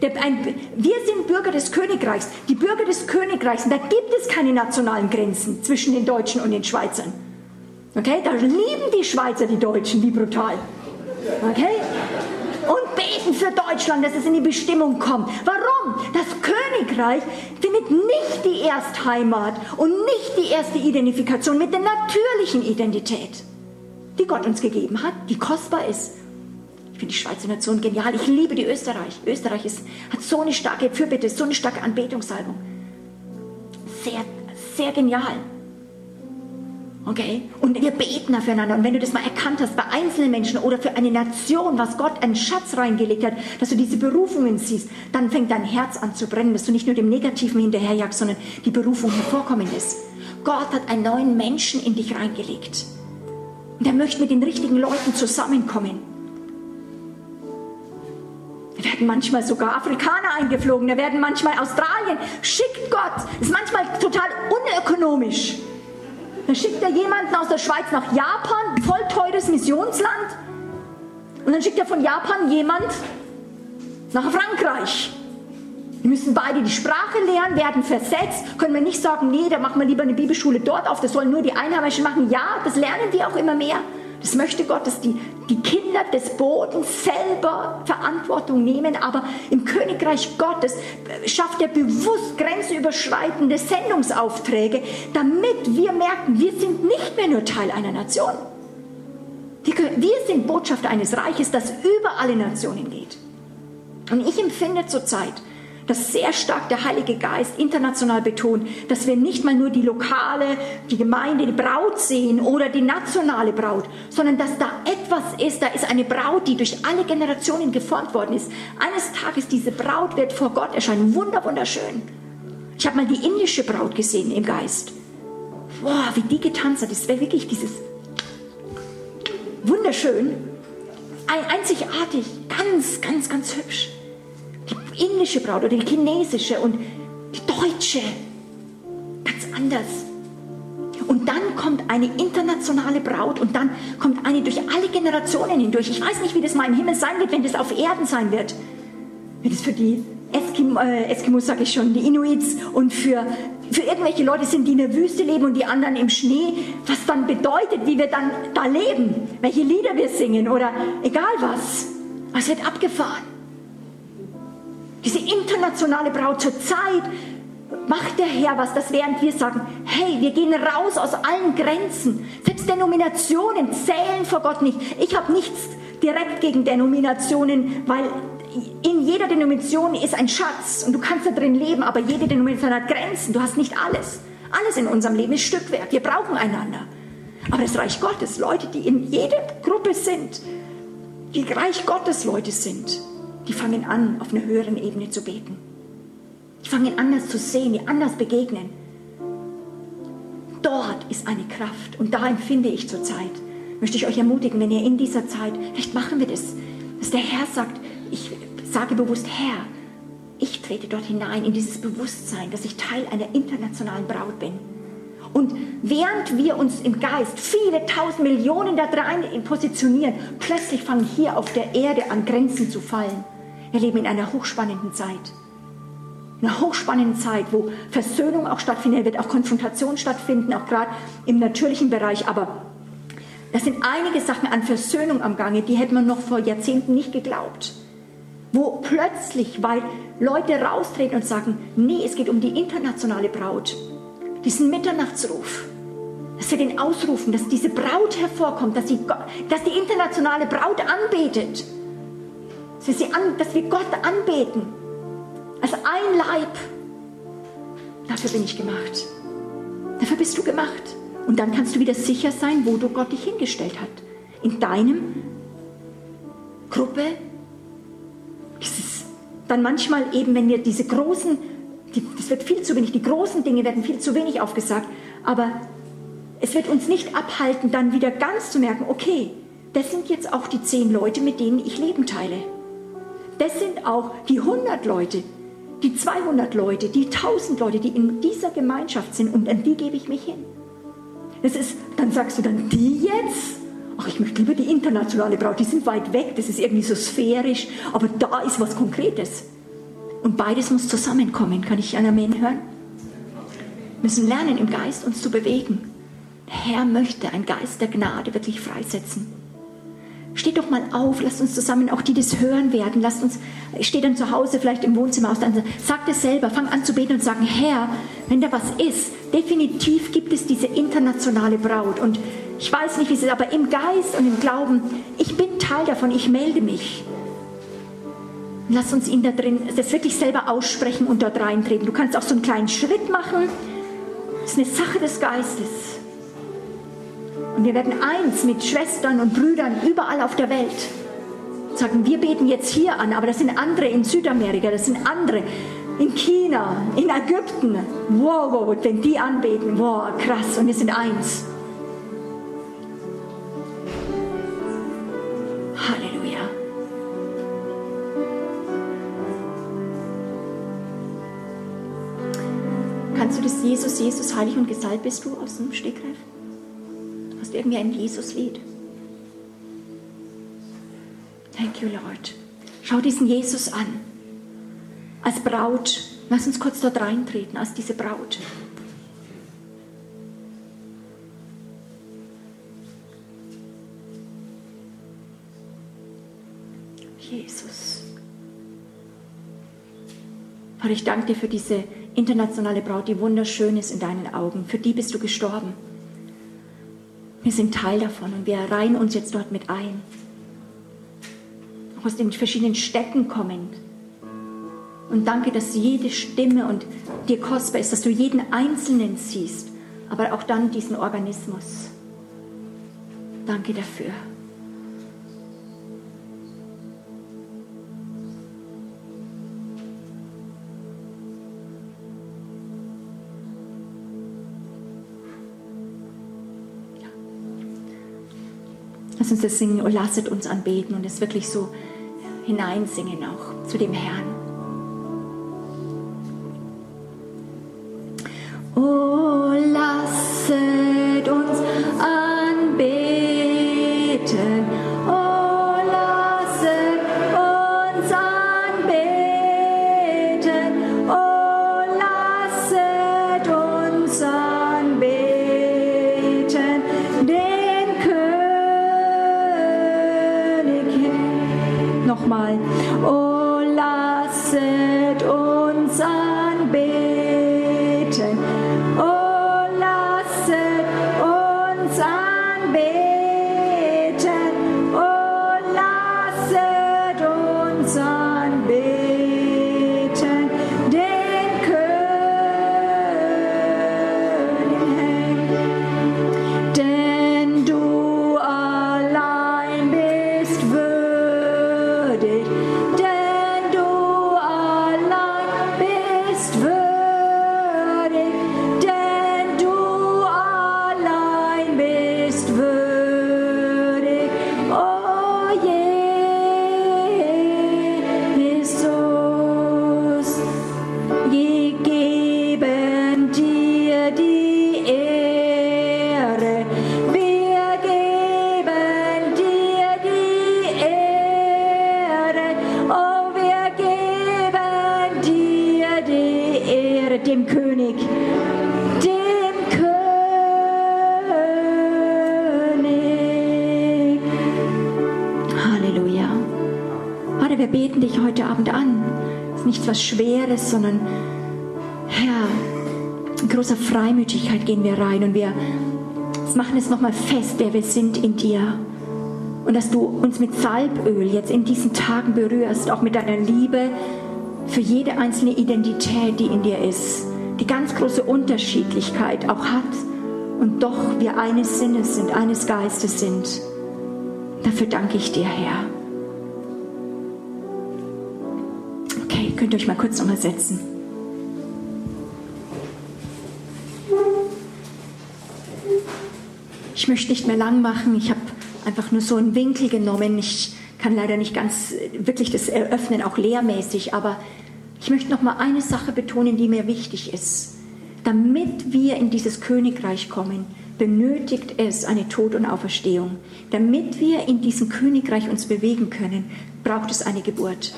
Wir sind Bürger des Königreichs. Die Bürger des Königreichs, da gibt es keine nationalen Grenzen zwischen den Deutschen und den Schweizern. Okay, da lieben die Schweizer die Deutschen, wie brutal. Okay? und beten für Deutschland, dass es in die Bestimmung kommt. Warum? Das Königreich findet nicht die Erstheimat und nicht die erste Identifikation mit der natürlichen Identität, die Gott uns gegeben hat, die kostbar ist. Ich finde die Schweizer Nation genial. Ich liebe die Österreich. Österreich ist, hat so eine starke Fürbitte, so eine starke Anbetungssalbung. Sehr, sehr genial. Okay? Und wir beten aufeinander. Und wenn du das mal erkannt hast, bei einzelnen Menschen oder für eine Nation, was Gott einen Schatz reingelegt hat, dass du diese Berufungen siehst, dann fängt dein Herz an zu brennen, dass du nicht nur dem Negativen hinterherjagst, sondern die Berufung hervorkommen lässt. Gott hat einen neuen Menschen in dich reingelegt. Und er möchte mit den richtigen Leuten zusammenkommen. Da werden manchmal sogar Afrikaner eingeflogen, da werden manchmal Australien. Schickt Gott. Ist manchmal total unökonomisch. Dann schickt er jemanden aus der Schweiz nach Japan, voll teures Missionsland. Und dann schickt er von Japan jemand nach Frankreich. Wir müssen beide die Sprache lernen, werden versetzt. Können wir nicht sagen, nee, da machen wir lieber eine Bibelschule dort auf, das sollen nur die Einheimischen machen. Ja, das lernen wir auch immer mehr. Das möchte Gott, dass die, die Kinder des Bodens selber Verantwortung nehmen. Aber im Königreich Gottes schafft er bewusst grenzüberschreitende Sendungsaufträge, damit wir merken, wir sind nicht mehr nur Teil einer Nation. Wir sind Botschafter eines Reiches, das über alle Nationen geht. Und ich empfinde zurzeit, dass sehr stark der Heilige Geist international betont, dass wir nicht mal nur die lokale, die Gemeinde, die Braut sehen oder die nationale Braut, sondern dass da etwas ist, da ist eine Braut, die durch alle Generationen geformt worden ist. Eines Tages diese Braut wird vor Gott erscheinen, wunder wunderschön. Ich habe mal die indische Braut gesehen im Geist. Boah, wie die getanzt hat, das wäre wirklich dieses wunderschön, einzigartig, ganz, ganz, ganz hübsch indische Braut oder die chinesische und die deutsche. Ganz anders. eine internationale Braut und dann kommt eine durch alle Generationen hindurch. Ich weiß nicht, wie das mal im Himmel sein wird, wenn das auf Erden sein wird. Wenn es für die Eskim, äh, Eskimos, sage ich schon, die Inuits und für, für irgendwelche Leute sind, die in der Wüste leben und die anderen im Schnee, was dann bedeutet, wie wir dann da leben, welche Lieder wir singen oder egal was. Was wird abgefahren? Diese internationale Braut zur Zeit macht der Herr was, dass während wir sagen, hey, wir gehen raus aus allen Grenzen. Selbst Denominationen zählen vor Gott nicht. Ich habe nichts direkt gegen Denominationen, weil in jeder Denomination ist ein Schatz und du kannst da drin leben, aber jede Denomination hat Grenzen. Du hast nicht alles. Alles in unserem Leben ist Stückwerk. Wir brauchen einander. Aber das Reich Gottes, Leute, die in jeder Gruppe sind, die Reich Gottes Leute sind, die fangen an, auf einer höheren Ebene zu beten. Die fangen anders zu sehen, die anders begegnen. Dort ist eine Kraft und da empfinde ich zurzeit, möchte ich euch ermutigen, wenn ihr in dieser Zeit, vielleicht machen wir das, dass der Herr sagt, ich sage bewusst, Herr, ich trete dort hinein in dieses Bewusstsein, dass ich Teil einer internationalen Braut bin. Und während wir uns im Geist viele tausend Millionen da rein positionieren, plötzlich fangen hier auf der Erde an Grenzen zu fallen. Wir leben in einer hochspannenden Zeit. In einer hochspannenden Zeit, wo Versöhnung auch stattfindet, wird auch Konfrontation stattfinden, auch gerade im natürlichen Bereich. Aber das sind einige Sachen an Versöhnung am Gange, die hätte man noch vor Jahrzehnten nicht geglaubt wo plötzlich, weil Leute raustreten und sagen, nee, es geht um die internationale Braut, diesen Mitternachtsruf, dass wir den ausrufen, dass diese Braut hervorkommt, dass, sie, dass die internationale Braut anbetet, dass wir, sie an, dass wir Gott anbeten, als ein Leib. Dafür bin ich gemacht. Dafür bist du gemacht. Und dann kannst du wieder sicher sein, wo du Gott dich hingestellt hat. In deinem Gruppe, dieses, dann manchmal eben, wenn wir diese großen, die, das wird viel zu wenig, die großen Dinge werden viel zu wenig aufgesagt, aber es wird uns nicht abhalten, dann wieder ganz zu merken, okay, das sind jetzt auch die zehn Leute, mit denen ich Leben teile. Das sind auch die 100 Leute, die 200 Leute, die 1000 Leute, die in dieser Gemeinschaft sind und an die gebe ich mich hin. Das ist, dann sagst du dann die jetzt? ach, ich möchte lieber die internationale Braut, die sind weit weg, das ist irgendwie so sphärisch, aber da ist was Konkretes. Und beides muss zusammenkommen. Kann ich ein Amen hören? Wir müssen lernen, im Geist uns zu bewegen. Der Herr möchte einen Geist der Gnade wirklich freisetzen. Steht doch mal auf, lasst uns zusammen, auch die das hören werden, lasst uns, steht dann zu Hause vielleicht im Wohnzimmer aus, dann sagt es selber, fang an zu beten und sagen, Herr, wenn da was ist, definitiv gibt es diese internationale Braut und ich weiß nicht, wie es ist, aber im Geist und im Glauben, ich bin Teil davon, ich melde mich. Lass uns ihn da drin, das wirklich selber aussprechen und dort reintreten. Du kannst auch so einen kleinen Schritt machen. Das ist eine Sache des Geistes. Und wir werden eins mit Schwestern und Brüdern überall auf der Welt. Sagen, wir beten jetzt hier an, aber das sind andere in Südamerika, das sind andere in China, in Ägypten. Wow, wow, wenn die anbeten, wow, krass, und wir sind eins. Jesus, Jesus, heilig und gesalbt bist du aus dem Stegreif? Du irgendwie ein Jesus-Lied? Thank you, Lord. Schau diesen Jesus an. Als Braut. Lass uns kurz dort reintreten, als diese Braut. Jesus. Vater, ich danke dir für diese internationale Braut, die wunderschön ist in deinen Augen. Für die bist du gestorben. Wir sind Teil davon und wir reihen uns jetzt dort mit ein. Auch aus den verschiedenen Städten kommend. Und danke, dass jede Stimme und dir kostbar ist, dass du jeden Einzelnen siehst, aber auch dann diesen Organismus. Danke dafür. Lass uns das singen und lasset uns anbeten und es wirklich so hineinsingen auch zu dem Herrn. Was Schweres, sondern Herr, in großer Freimütigkeit gehen wir rein und wir machen es nochmal fest, wer wir sind in dir. Und dass du uns mit Salböl jetzt in diesen Tagen berührst, auch mit deiner Liebe für jede einzelne Identität, die in dir ist, die ganz große Unterschiedlichkeit auch hat und doch wir eines Sinnes sind, eines Geistes sind. Dafür danke ich dir, Herr. Euch mal kurz nochmal setzen. Ich möchte nicht mehr lang machen. Ich habe einfach nur so einen Winkel genommen. Ich kann leider nicht ganz äh, wirklich das eröffnen, auch lehrmäßig, aber ich möchte noch mal eine Sache betonen, die mir wichtig ist. Damit wir in dieses Königreich kommen, benötigt es eine Tod- und Auferstehung. Damit wir in diesem Königreich uns bewegen können, braucht es eine Geburt.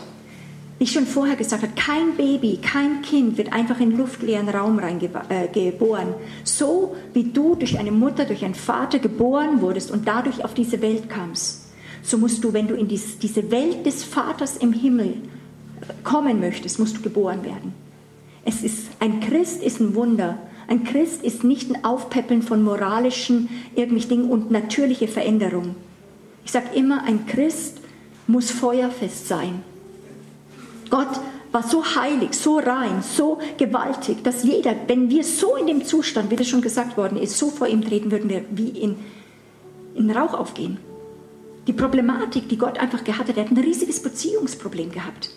Wie ich schon vorher gesagt habe, kein Baby, kein Kind wird einfach in luftleeren Raum reingeboren. Äh, so wie du durch eine Mutter, durch einen Vater geboren wurdest und dadurch auf diese Welt kamst, so musst du, wenn du in dies, diese Welt des Vaters im Himmel kommen möchtest, musst du geboren werden. Es ist, ein Christ ist ein Wunder. Ein Christ ist nicht ein Aufpäppeln von moralischen irgendwelchen Dingen und natürliche Veränderung. Ich sage immer, ein Christ muss feuerfest sein. Gott war so heilig, so rein, so gewaltig, dass jeder, wenn wir so in dem Zustand, wie das schon gesagt worden ist, so vor ihm treten, würden wir wie in, in Rauch aufgehen. Die Problematik, die Gott einfach gehabt hat, er hat ein riesiges Beziehungsproblem gehabt.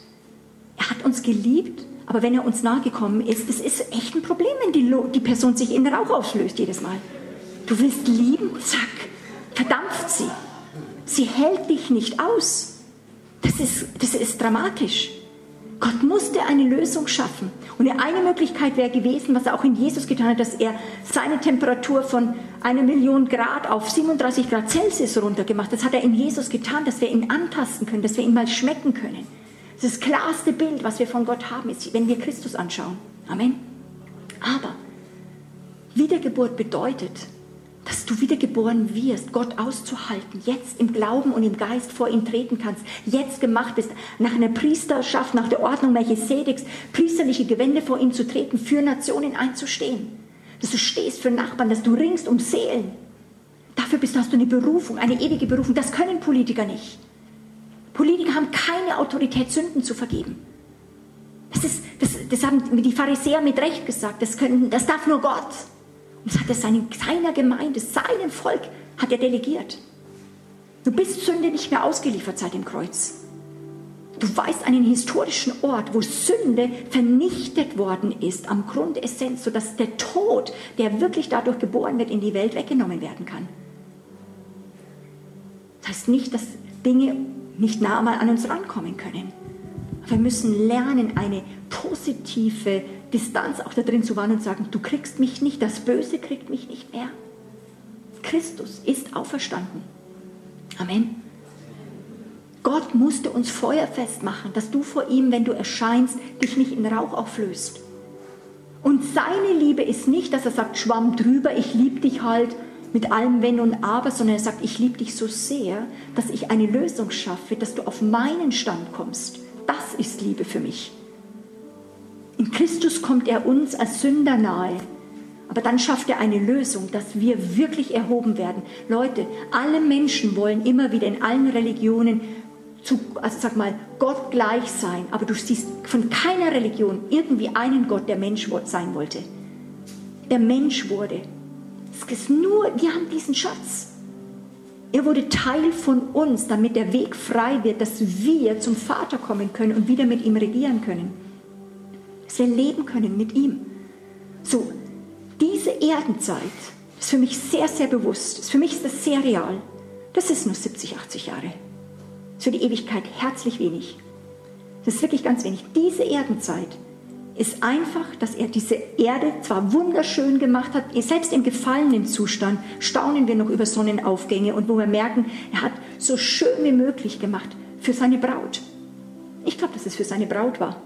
Er hat uns geliebt, aber wenn er uns nahegekommen ist, das ist echt ein Problem, wenn die, die Person sich in Rauch auslöst jedes Mal. Du willst lieben, zack, verdampft sie. Sie hält dich nicht aus. Das ist, das ist dramatisch. Gott musste eine Lösung schaffen. Und eine Möglichkeit wäre gewesen, was er auch in Jesus getan hat, dass er seine Temperatur von einer Million Grad auf 37 Grad Celsius runtergemacht hat. Das hat er in Jesus getan, dass wir ihn antasten können, dass wir ihn mal schmecken können. Das klarste Bild, was wir von Gott haben, ist, wenn wir Christus anschauen. Amen. Aber Wiedergeburt bedeutet, dass du wiedergeboren wirst, Gott auszuhalten, jetzt im Glauben und im Geist vor ihn treten kannst, jetzt gemacht bist, nach einer Priesterschaft, nach der Ordnung Melchisedeks, priesterliche Gewände vor ihm zu treten, für Nationen einzustehen. Dass du stehst für Nachbarn, dass du ringst um Seelen. Dafür bist, hast du eine Berufung, eine ewige Berufung. Das können Politiker nicht. Politiker haben keine Autorität, Sünden zu vergeben. Das, ist, das, das haben die Pharisäer mit Recht gesagt. Das, können, das darf nur Gott. Das hat er seinen, seiner Gemeinde, seinem Volk, hat er delegiert. Du bist Sünde nicht mehr ausgeliefert seit dem Kreuz. Du weißt einen historischen Ort, wo Sünde vernichtet worden ist am Grundessenz, sodass der Tod, der wirklich dadurch geboren wird, in die Welt weggenommen werden kann. Das heißt nicht, dass Dinge nicht nah mal an uns rankommen können. Wir müssen lernen, eine positive Distanz auch da drin zu wahren und sagen, du kriegst mich nicht, das Böse kriegt mich nicht mehr. Christus ist auferstanden. Amen. Gott musste uns feuerfest machen, dass du vor ihm, wenn du erscheinst, dich nicht in Rauch auflöst. Und seine Liebe ist nicht, dass er sagt, schwamm drüber, ich liebe dich halt mit allem Wenn und Aber, sondern er sagt, ich liebe dich so sehr, dass ich eine Lösung schaffe, dass du auf meinen Stand kommst. Das ist Liebe für mich. In Christus kommt er uns als Sünder nahe. Aber dann schafft er eine Lösung, dass wir wirklich erhoben werden. Leute, alle Menschen wollen immer wieder in allen Religionen zu, also sag mal, Gott gleich sein. Aber du siehst von keiner Religion irgendwie einen Gott, der Mensch sein wollte. Der Mensch wurde. Es ist nur, wir haben diesen Schatz. Er wurde Teil von uns, damit der Weg frei wird, dass wir zum Vater kommen können und wieder mit ihm regieren können. Dass wir leben können mit ihm. So, diese Erdenzeit ist für mich sehr, sehr bewusst. Für mich ist das sehr real. Das ist nur 70, 80 Jahre. Ist für die Ewigkeit herzlich wenig. Das ist wirklich ganz wenig. Diese Erdenzeit ist einfach, dass er diese Erde zwar wunderschön gemacht hat, selbst im gefallenen Zustand staunen wir noch über Sonnenaufgänge und wo wir merken, er hat so schön wie möglich gemacht für seine Braut. Ich glaube, dass es für seine Braut war.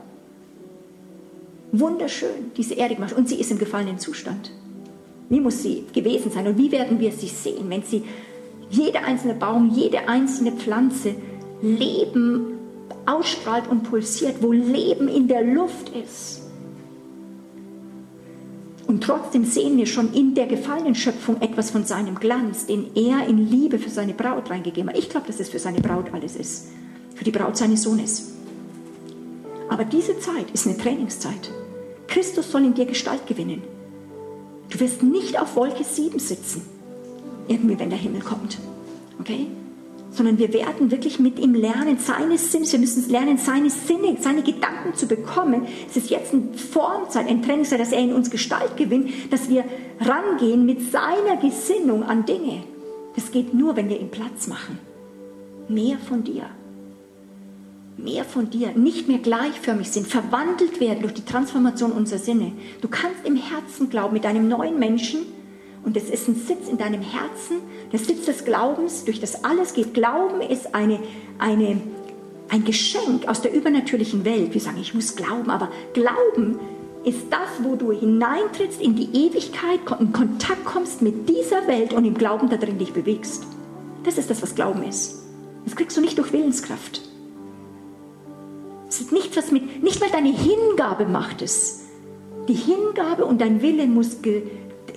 Wunderschön, diese Erde gemacht und sie ist im gefallenen Zustand. Wie muss sie gewesen sein und wie werden wir sie sehen, wenn sie jeder einzelne Baum, jede einzelne Pflanze Leben ausstrahlt und pulsiert, wo Leben in der Luft ist. Und trotzdem sehen wir schon in der gefallenen Schöpfung etwas von seinem Glanz, den er in Liebe für seine Braut reingegeben hat. Ich glaube, dass es für seine Braut alles ist. Für die Braut seines Sohnes. Aber diese Zeit ist eine Trainingszeit. Christus soll in dir Gestalt gewinnen. Du wirst nicht auf Wolke 7 sitzen, irgendwie, wenn der Himmel kommt. Okay? sondern wir werden wirklich mit ihm lernen, seine Sinne, wir müssen lernen, seine Sinne, seine Gedanken zu bekommen. Es ist jetzt eine Formzeit, ein Trainingszeit, dass er in uns Gestalt gewinnt, dass wir rangehen mit seiner Gesinnung an Dinge. Das geht nur, wenn wir ihm Platz machen. Mehr von dir. Mehr von dir, nicht mehr gleichförmig sind, verwandelt werden durch die Transformation unserer Sinne. Du kannst im Herzen glauben, mit deinem neuen Menschen, und es ist ein Sitz in deinem Herzen, der Sitz des Glaubens, durch das alles geht. Glauben ist eine, eine, ein Geschenk aus der übernatürlichen Welt. Wir sagen, ich muss glauben, aber Glauben ist das, wo du hineintrittst in die Ewigkeit, in Kontakt kommst mit dieser Welt und im Glauben da drin dich bewegst. Das ist das, was Glauben ist. Das kriegst du nicht durch Willenskraft. Es ist nichts, was mit, nicht mal deine Hingabe macht es. Die Hingabe und dein Wille muss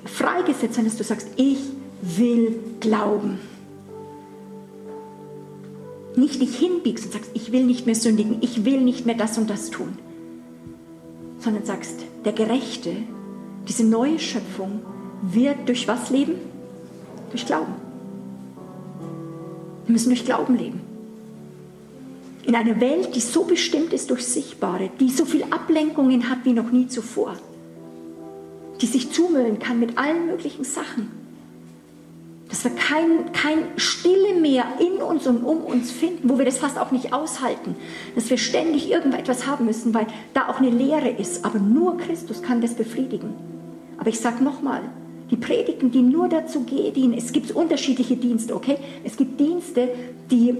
freigesetzt sein, dass du sagst, ich will glauben. Nicht dich hinbiegst und sagst, ich will nicht mehr sündigen, ich will nicht mehr das und das tun, sondern sagst, der Gerechte, diese neue Schöpfung wird durch was leben? Durch Glauben. Wir müssen durch Glauben leben. In einer Welt, die so bestimmt ist durch Sichtbare, die so viel Ablenkungen hat wie noch nie zuvor die sich zumüllen kann mit allen möglichen Sachen. Dass wir kein, kein Stille mehr in uns und um uns finden, wo wir das fast auch nicht aushalten. Dass wir ständig irgendetwas haben müssen, weil da auch eine Leere ist. Aber nur Christus kann das befriedigen. Aber ich sage nochmal, die Predigten, die nur dazu dienen, es gibt unterschiedliche Dienste, okay? Es gibt Dienste, die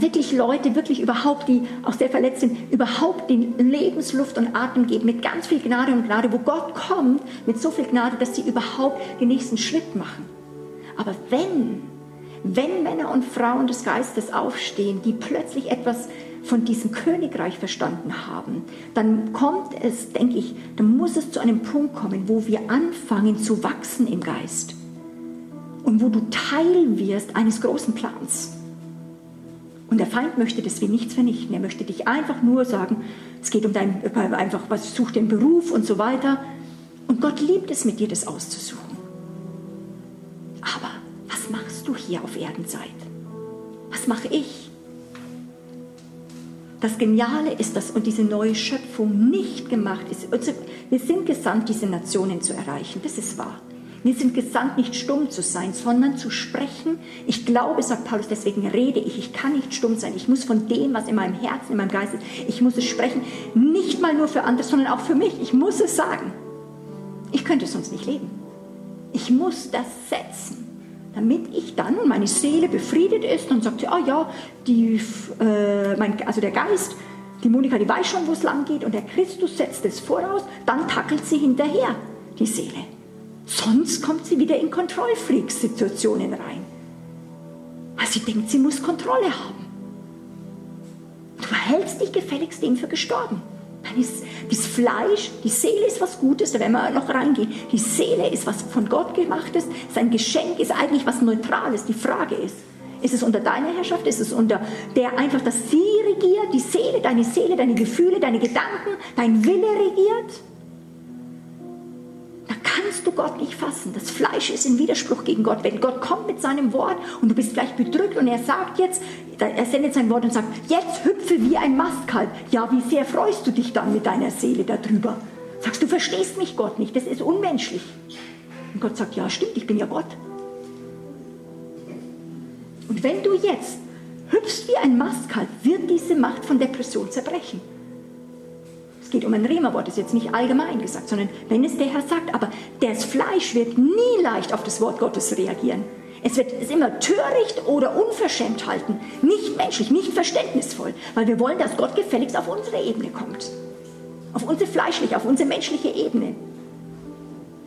wirklich Leute, wirklich überhaupt, die auch sehr verletzt sind, überhaupt den Lebensluft und Atem geben, mit ganz viel Gnade und Gnade, wo Gott kommt, mit so viel Gnade, dass sie überhaupt den nächsten Schritt machen. Aber wenn, wenn Männer und Frauen des Geistes aufstehen, die plötzlich etwas von diesem Königreich verstanden haben, dann kommt es, denke ich, dann muss es zu einem Punkt kommen, wo wir anfangen zu wachsen im Geist und wo du Teil wirst eines großen Plans. Und der Feind möchte das wie nichts vernichten. Er möchte dich einfach nur sagen, es geht um dein, einfach, was such den Beruf und so weiter. Und Gott liebt es, mit dir das auszusuchen. Aber was machst du hier auf Erdenzeit? Was mache ich? Das Geniale ist, dass und diese neue Schöpfung nicht gemacht ist. Wir sind gesandt, diese Nationen zu erreichen. Das ist wahr. Wir sind gesandt, nicht stumm zu sein, sondern zu sprechen. Ich glaube, sagt Paulus, deswegen rede ich. Ich kann nicht stumm sein. Ich muss von dem, was in meinem Herzen, in meinem Geist ist, ich muss es sprechen. Nicht mal nur für andere, sondern auch für mich. Ich muss es sagen. Ich könnte sonst nicht leben. Ich muss das setzen, damit ich dann meine Seele befriedet ist und sagt, ah ja, die, äh, mein, also der Geist, die Monika, die weiß schon, wo es lang geht und der Christus setzt es voraus, dann tackelt sie hinterher, die Seele. Sonst kommt sie wieder in Kontrollfreak-Situationen rein. Weil sie denkt, sie muss Kontrolle haben. Du verhältst dich gefälligst dem für gestorben. Dann ist das Fleisch, die Seele ist was Gutes, da werden wir noch reingehen. Die Seele ist was von Gott gemachtes, sein Geschenk ist eigentlich was Neutrales. Die Frage ist, ist es unter deiner Herrschaft? Ist es unter der einfach, dass sie regiert, die Seele, deine Seele, deine Gefühle, deine Gedanken, dein Wille regiert? Kannst du Gott nicht fassen. Das Fleisch ist in Widerspruch gegen Gott. Wenn Gott kommt mit seinem Wort und du bist vielleicht bedrückt und er sagt jetzt, er sendet sein Wort und sagt, jetzt hüpfe wie ein Mastkalb. Ja, wie sehr freust du dich dann mit deiner Seele darüber? Sagst du, verstehst mich Gott nicht, das ist unmenschlich. Und Gott sagt, ja, stimmt, ich bin ja Gott. Und wenn du jetzt hüpfst wie ein Mastkalb, wird diese Macht von Depression zerbrechen. Geht um ein Rema-Wort, ist jetzt nicht allgemein gesagt, sondern wenn es der Herr sagt, aber das Fleisch wird nie leicht auf das Wort Gottes reagieren. Es wird es immer töricht oder unverschämt halten, nicht menschlich, nicht verständnisvoll, weil wir wollen, dass Gott gefälligst auf unsere Ebene kommt. Auf unsere fleischliche, auf unsere menschliche Ebene.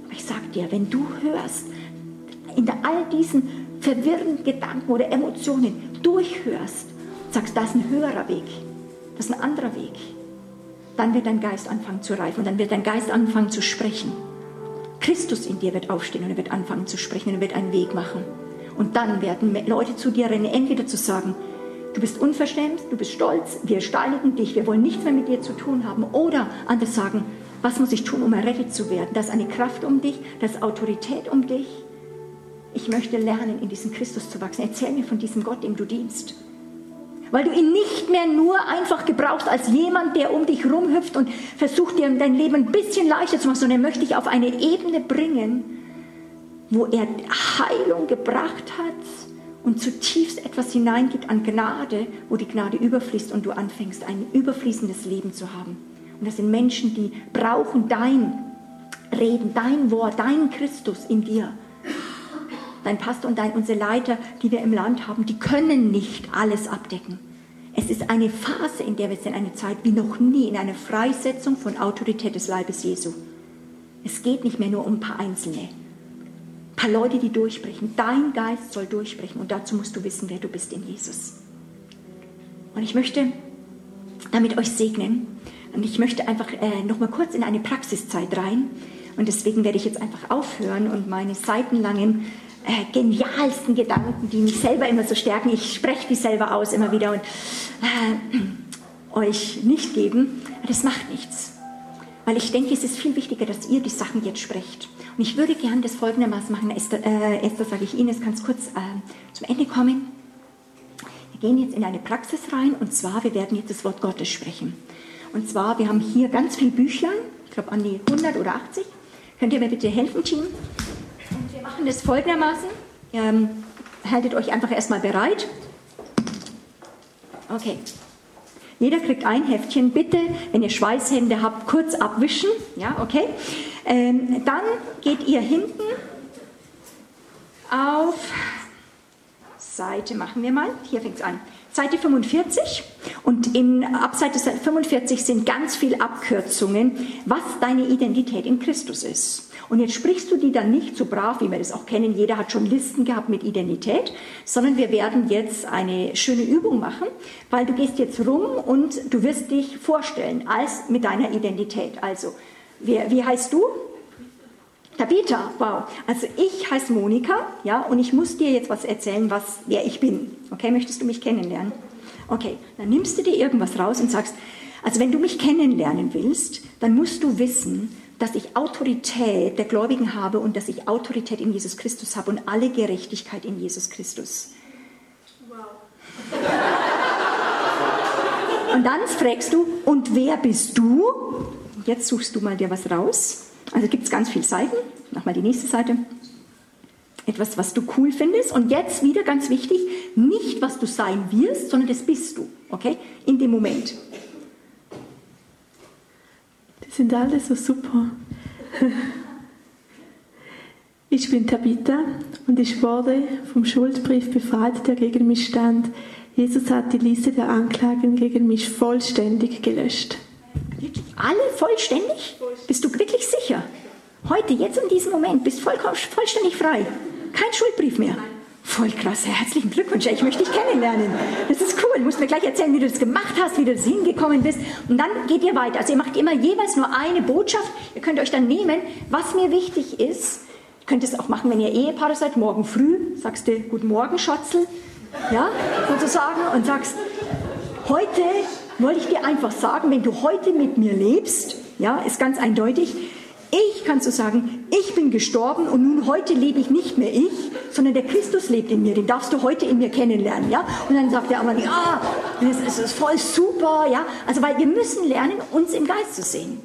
Aber ich sage dir, wenn du hörst, in all diesen verwirrenden Gedanken oder Emotionen durchhörst, sagst, das ist ein höherer Weg, das ist ein anderer Weg, dann wird dein Geist anfangen zu reifen und dann wird dein Geist anfangen zu sprechen. Christus in dir wird aufstehen und er wird anfangen zu sprechen und er wird einen Weg machen. Und dann werden Leute zu dir rennen, entweder zu sagen, du bist unverschämt, du bist stolz, wir steinigen dich, wir wollen nichts mehr mit dir zu tun haben. Oder andere sagen, was muss ich tun, um errettet zu werden? Da ist eine Kraft um dich, da ist Autorität um dich ich möchte lernen, in diesen Christus zu wachsen. Erzähl mir von diesem Gott, dem du dienst. Weil du ihn nicht mehr nur einfach gebrauchst als jemand, der um dich rumhüpft und versucht dir dein Leben ein bisschen leichter zu machen, sondern er möchte dich auf eine Ebene bringen, wo er Heilung gebracht hat und zutiefst etwas hineingibt an Gnade, wo die Gnade überfließt und du anfängst, ein überfließendes Leben zu haben. Und das sind Menschen, die brauchen dein Reden, dein Wort, dein Christus in dir dein Pastor und dein, unsere Leiter, die wir im Land haben, die können nicht alles abdecken. Es ist eine Phase, in der wir sind, eine Zeit wie noch nie, in einer Freisetzung von Autorität des Leibes Jesu. Es geht nicht mehr nur um ein paar Einzelne, ein paar Leute, die durchbrechen. Dein Geist soll durchbrechen und dazu musst du wissen, wer du bist in Jesus. Und ich möchte damit euch segnen und ich möchte einfach äh, noch mal kurz in eine Praxiszeit rein und deswegen werde ich jetzt einfach aufhören und meine seitenlangen äh, genialsten Gedanken, die mich selber immer so stärken. Ich spreche die selber aus immer wieder und äh, euch nicht geben. Das macht nichts. Weil ich denke, es ist viel wichtiger, dass ihr die Sachen jetzt sprecht. Und ich würde gerne das folgendermaßen machen. Esther, äh, Esther sage ich Ihnen, es kann kurz äh, zum Ende kommen. Wir gehen jetzt in eine Praxis rein und zwar, wir werden jetzt das Wort Gottes sprechen. Und zwar, wir haben hier ganz viele Büchlein, ich glaube an die 100 oder 80. Könnt ihr mir bitte helfen, Team? Machen das folgendermaßen. Ähm, haltet euch einfach erstmal bereit. Okay. Jeder kriegt ein Heftchen. Bitte, wenn ihr Schweißhände habt, kurz abwischen. Ja, okay. Ähm, dann geht ihr hinten auf Seite, machen wir mal. Hier fängt es an. Seite 45 und in, ab Seite 45 sind ganz viele Abkürzungen, was deine Identität in Christus ist. Und jetzt sprichst du die dann nicht so brav, wie wir das auch kennen. Jeder hat schon Listen gehabt mit Identität, sondern wir werden jetzt eine schöne Übung machen, weil du gehst jetzt rum und du wirst dich vorstellen als mit deiner Identität. Also, wer, wie heißt du? Tabitha, wow. Also ich heiße Monika, ja, und ich muss dir jetzt was erzählen, was, wer ich bin. Okay, möchtest du mich kennenlernen? Okay, dann nimmst du dir irgendwas raus und sagst, also wenn du mich kennenlernen willst, dann musst du wissen, dass ich Autorität der Gläubigen habe und dass ich Autorität in Jesus Christus habe und alle Gerechtigkeit in Jesus Christus. Wow. Und dann fragst du, und wer bist du? Jetzt suchst du mal dir was raus. Also gibt es ganz viele Seiten. Mach mal die nächste Seite. Etwas, was du cool findest. Und jetzt wieder ganz wichtig, nicht was du sein wirst, sondern das bist du. Okay? In dem Moment sind alle so super. Ich bin Tabitha und ich wurde vom Schuldbrief befreit, der gegen mich stand. Jesus hat die Liste der Anklagen gegen mich vollständig gelöscht. Alle vollständig? Bist du wirklich sicher? Heute, jetzt in diesem Moment, bist du vollständig frei. Kein Schuldbrief mehr. Voll krass, herzlichen Glückwunsch. Ich möchte dich kennenlernen. Das ist cool. Du musst mir gleich erzählen, wie du das gemacht hast, wie du das hingekommen bist. Und dann geht ihr weiter. Also ihr macht immer jeweils nur eine Botschaft. Ihr könnt euch dann nehmen, was mir wichtig ist. Ihr könnt es auch machen, wenn ihr Ehepaare seid, morgen früh. Sagst du, guten Morgen, Schatzel. Ja, sozusagen. Und sagst, heute wollte ich dir einfach sagen, wenn du heute mit mir lebst, ja, ist ganz eindeutig, ich kannst du sagen, ich bin gestorben und nun heute lebe ich nicht mehr ich, sondern der Christus lebt in mir, den darfst du heute in mir kennenlernen, ja? Und dann sagt der Mann, ja, das ist voll super, ja? Also, weil wir müssen lernen, uns im Geist zu sehen.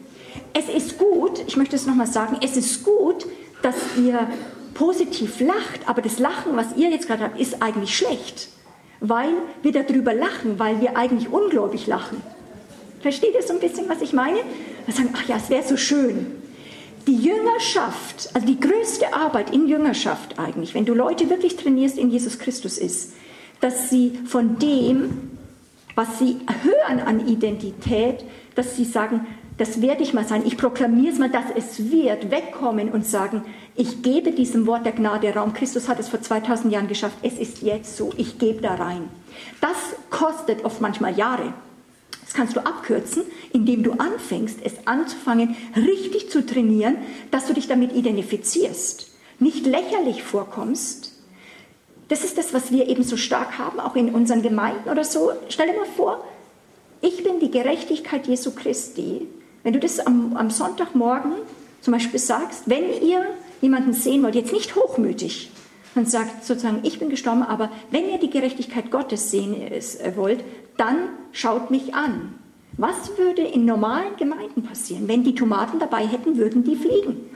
Es ist gut, ich möchte es nochmal sagen, es ist gut, dass ihr positiv lacht, aber das Lachen, was ihr jetzt gerade habt, ist eigentlich schlecht, weil wir darüber lachen, weil wir eigentlich ungläubig lachen. Versteht ihr so ein bisschen, was ich meine? Wir sagen, ach ja, es wäre so schön. Die Jüngerschaft, also die größte Arbeit in Jüngerschaft eigentlich, wenn du Leute wirklich trainierst in Jesus Christus ist, dass sie von dem, was sie hören an Identität, dass sie sagen, das werde ich mal sein, ich proklamiere es mal, dass es wird, wegkommen und sagen, ich gebe diesem Wort der Gnade Raum. Christus hat es vor 2000 Jahren geschafft, es ist jetzt so, ich gebe da rein. Das kostet oft manchmal Jahre. Das kannst du abkürzen, indem du anfängst, es anzufangen, richtig zu trainieren, dass du dich damit identifizierst, nicht lächerlich vorkommst. Das ist das, was wir eben so stark haben, auch in unseren Gemeinden oder so. Stell dir mal vor, ich bin die Gerechtigkeit Jesu Christi. Wenn du das am, am Sonntagmorgen zum Beispiel sagst, wenn ihr jemanden sehen wollt, jetzt nicht hochmütig, und sagt sozusagen, ich bin gestorben, aber wenn ihr die Gerechtigkeit Gottes sehen äh, wollt, dann schaut mich an. Was würde in normalen Gemeinden passieren? Wenn die Tomaten dabei hätten, würden die fliegen.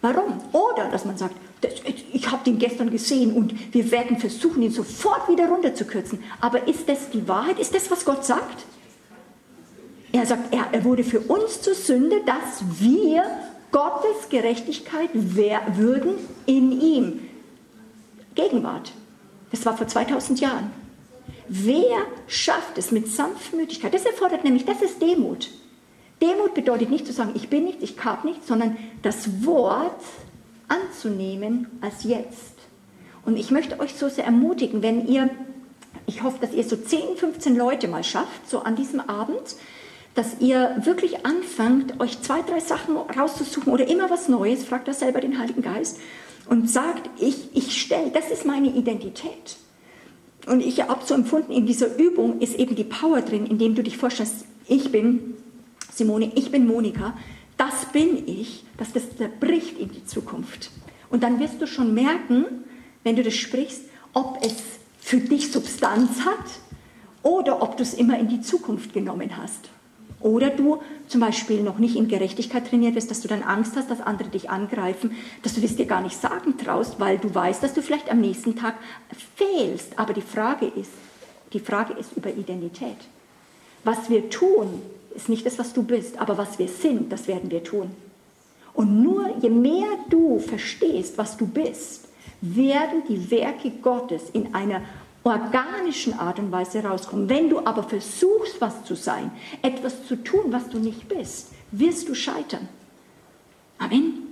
Warum? Oder dass man sagt, das, ich habe den gestern gesehen und wir werden versuchen, ihn sofort wieder runterzukürzen. Aber ist das die Wahrheit? Ist das, was Gott sagt? Er sagt, er, er wurde für uns zur Sünde, dass wir Gottes Gerechtigkeit würden in ihm. Gegenwart. Das war vor 2000 Jahren. Wer schafft es mit Sanftmütigkeit? Das erfordert nämlich, das ist Demut. Demut bedeutet nicht zu sagen, ich bin nichts, ich habe nichts, sondern das Wort anzunehmen als jetzt. Und ich möchte euch so sehr ermutigen, wenn ihr, ich hoffe, dass ihr so 10, 15 Leute mal schafft, so an diesem Abend, dass ihr wirklich anfangt, euch zwei, drei Sachen rauszusuchen oder immer was Neues, fragt das selber den Heiligen Geist, und sagt, ich, ich stelle, das ist meine Identität. Und ich habe so empfunden, in dieser Übung ist eben die Power drin, indem du dich vorstellst, ich bin Simone, ich bin Monika, das bin ich, dass das zerbricht in die Zukunft. Und dann wirst du schon merken, wenn du das sprichst, ob es für dich Substanz hat oder ob du es immer in die Zukunft genommen hast. Oder du zum Beispiel noch nicht in Gerechtigkeit trainiert bist, dass du dann Angst hast, dass andere dich angreifen, dass du das dir gar nicht sagen traust, weil du weißt, dass du vielleicht am nächsten Tag fehlst. Aber die Frage ist, die Frage ist über Identität. Was wir tun, ist nicht das, was du bist, aber was wir sind, das werden wir tun. Und nur je mehr du verstehst, was du bist, werden die Werke Gottes in einer organischen Art und Weise rauskommen. Wenn du aber versuchst, was zu sein, etwas zu tun, was du nicht bist, wirst du scheitern. Amen.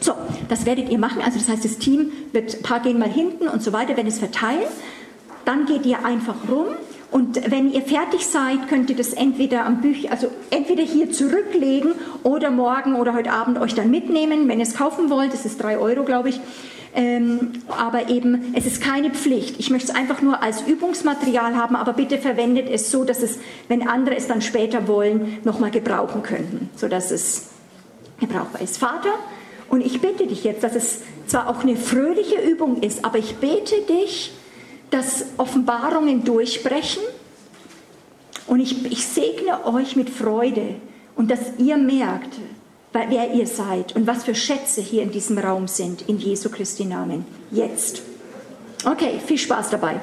So, das werdet ihr machen. Also das heißt, das Team wird, ein paar gehen mal hinten und so weiter, werden es verteilen. Dann geht ihr einfach rum und wenn ihr fertig seid, könnt ihr das entweder am Bücher, also entweder hier zurücklegen oder morgen oder heute Abend euch dann mitnehmen, wenn ihr es kaufen wollt. Das ist drei Euro, glaube ich. Ähm, aber eben, es ist keine Pflicht. Ich möchte es einfach nur als Übungsmaterial haben, aber bitte verwendet es so, dass es, wenn andere es dann später wollen, nochmal gebrauchen könnten, sodass es gebrauchbar ist. Vater, und ich bitte dich jetzt, dass es zwar auch eine fröhliche Übung ist, aber ich bete dich, dass Offenbarungen durchbrechen und ich, ich segne euch mit Freude und dass ihr merkt, wer ihr seid und was für Schätze hier in diesem Raum sind, in Jesu Christi Namen. Jetzt. Okay, viel Spaß dabei.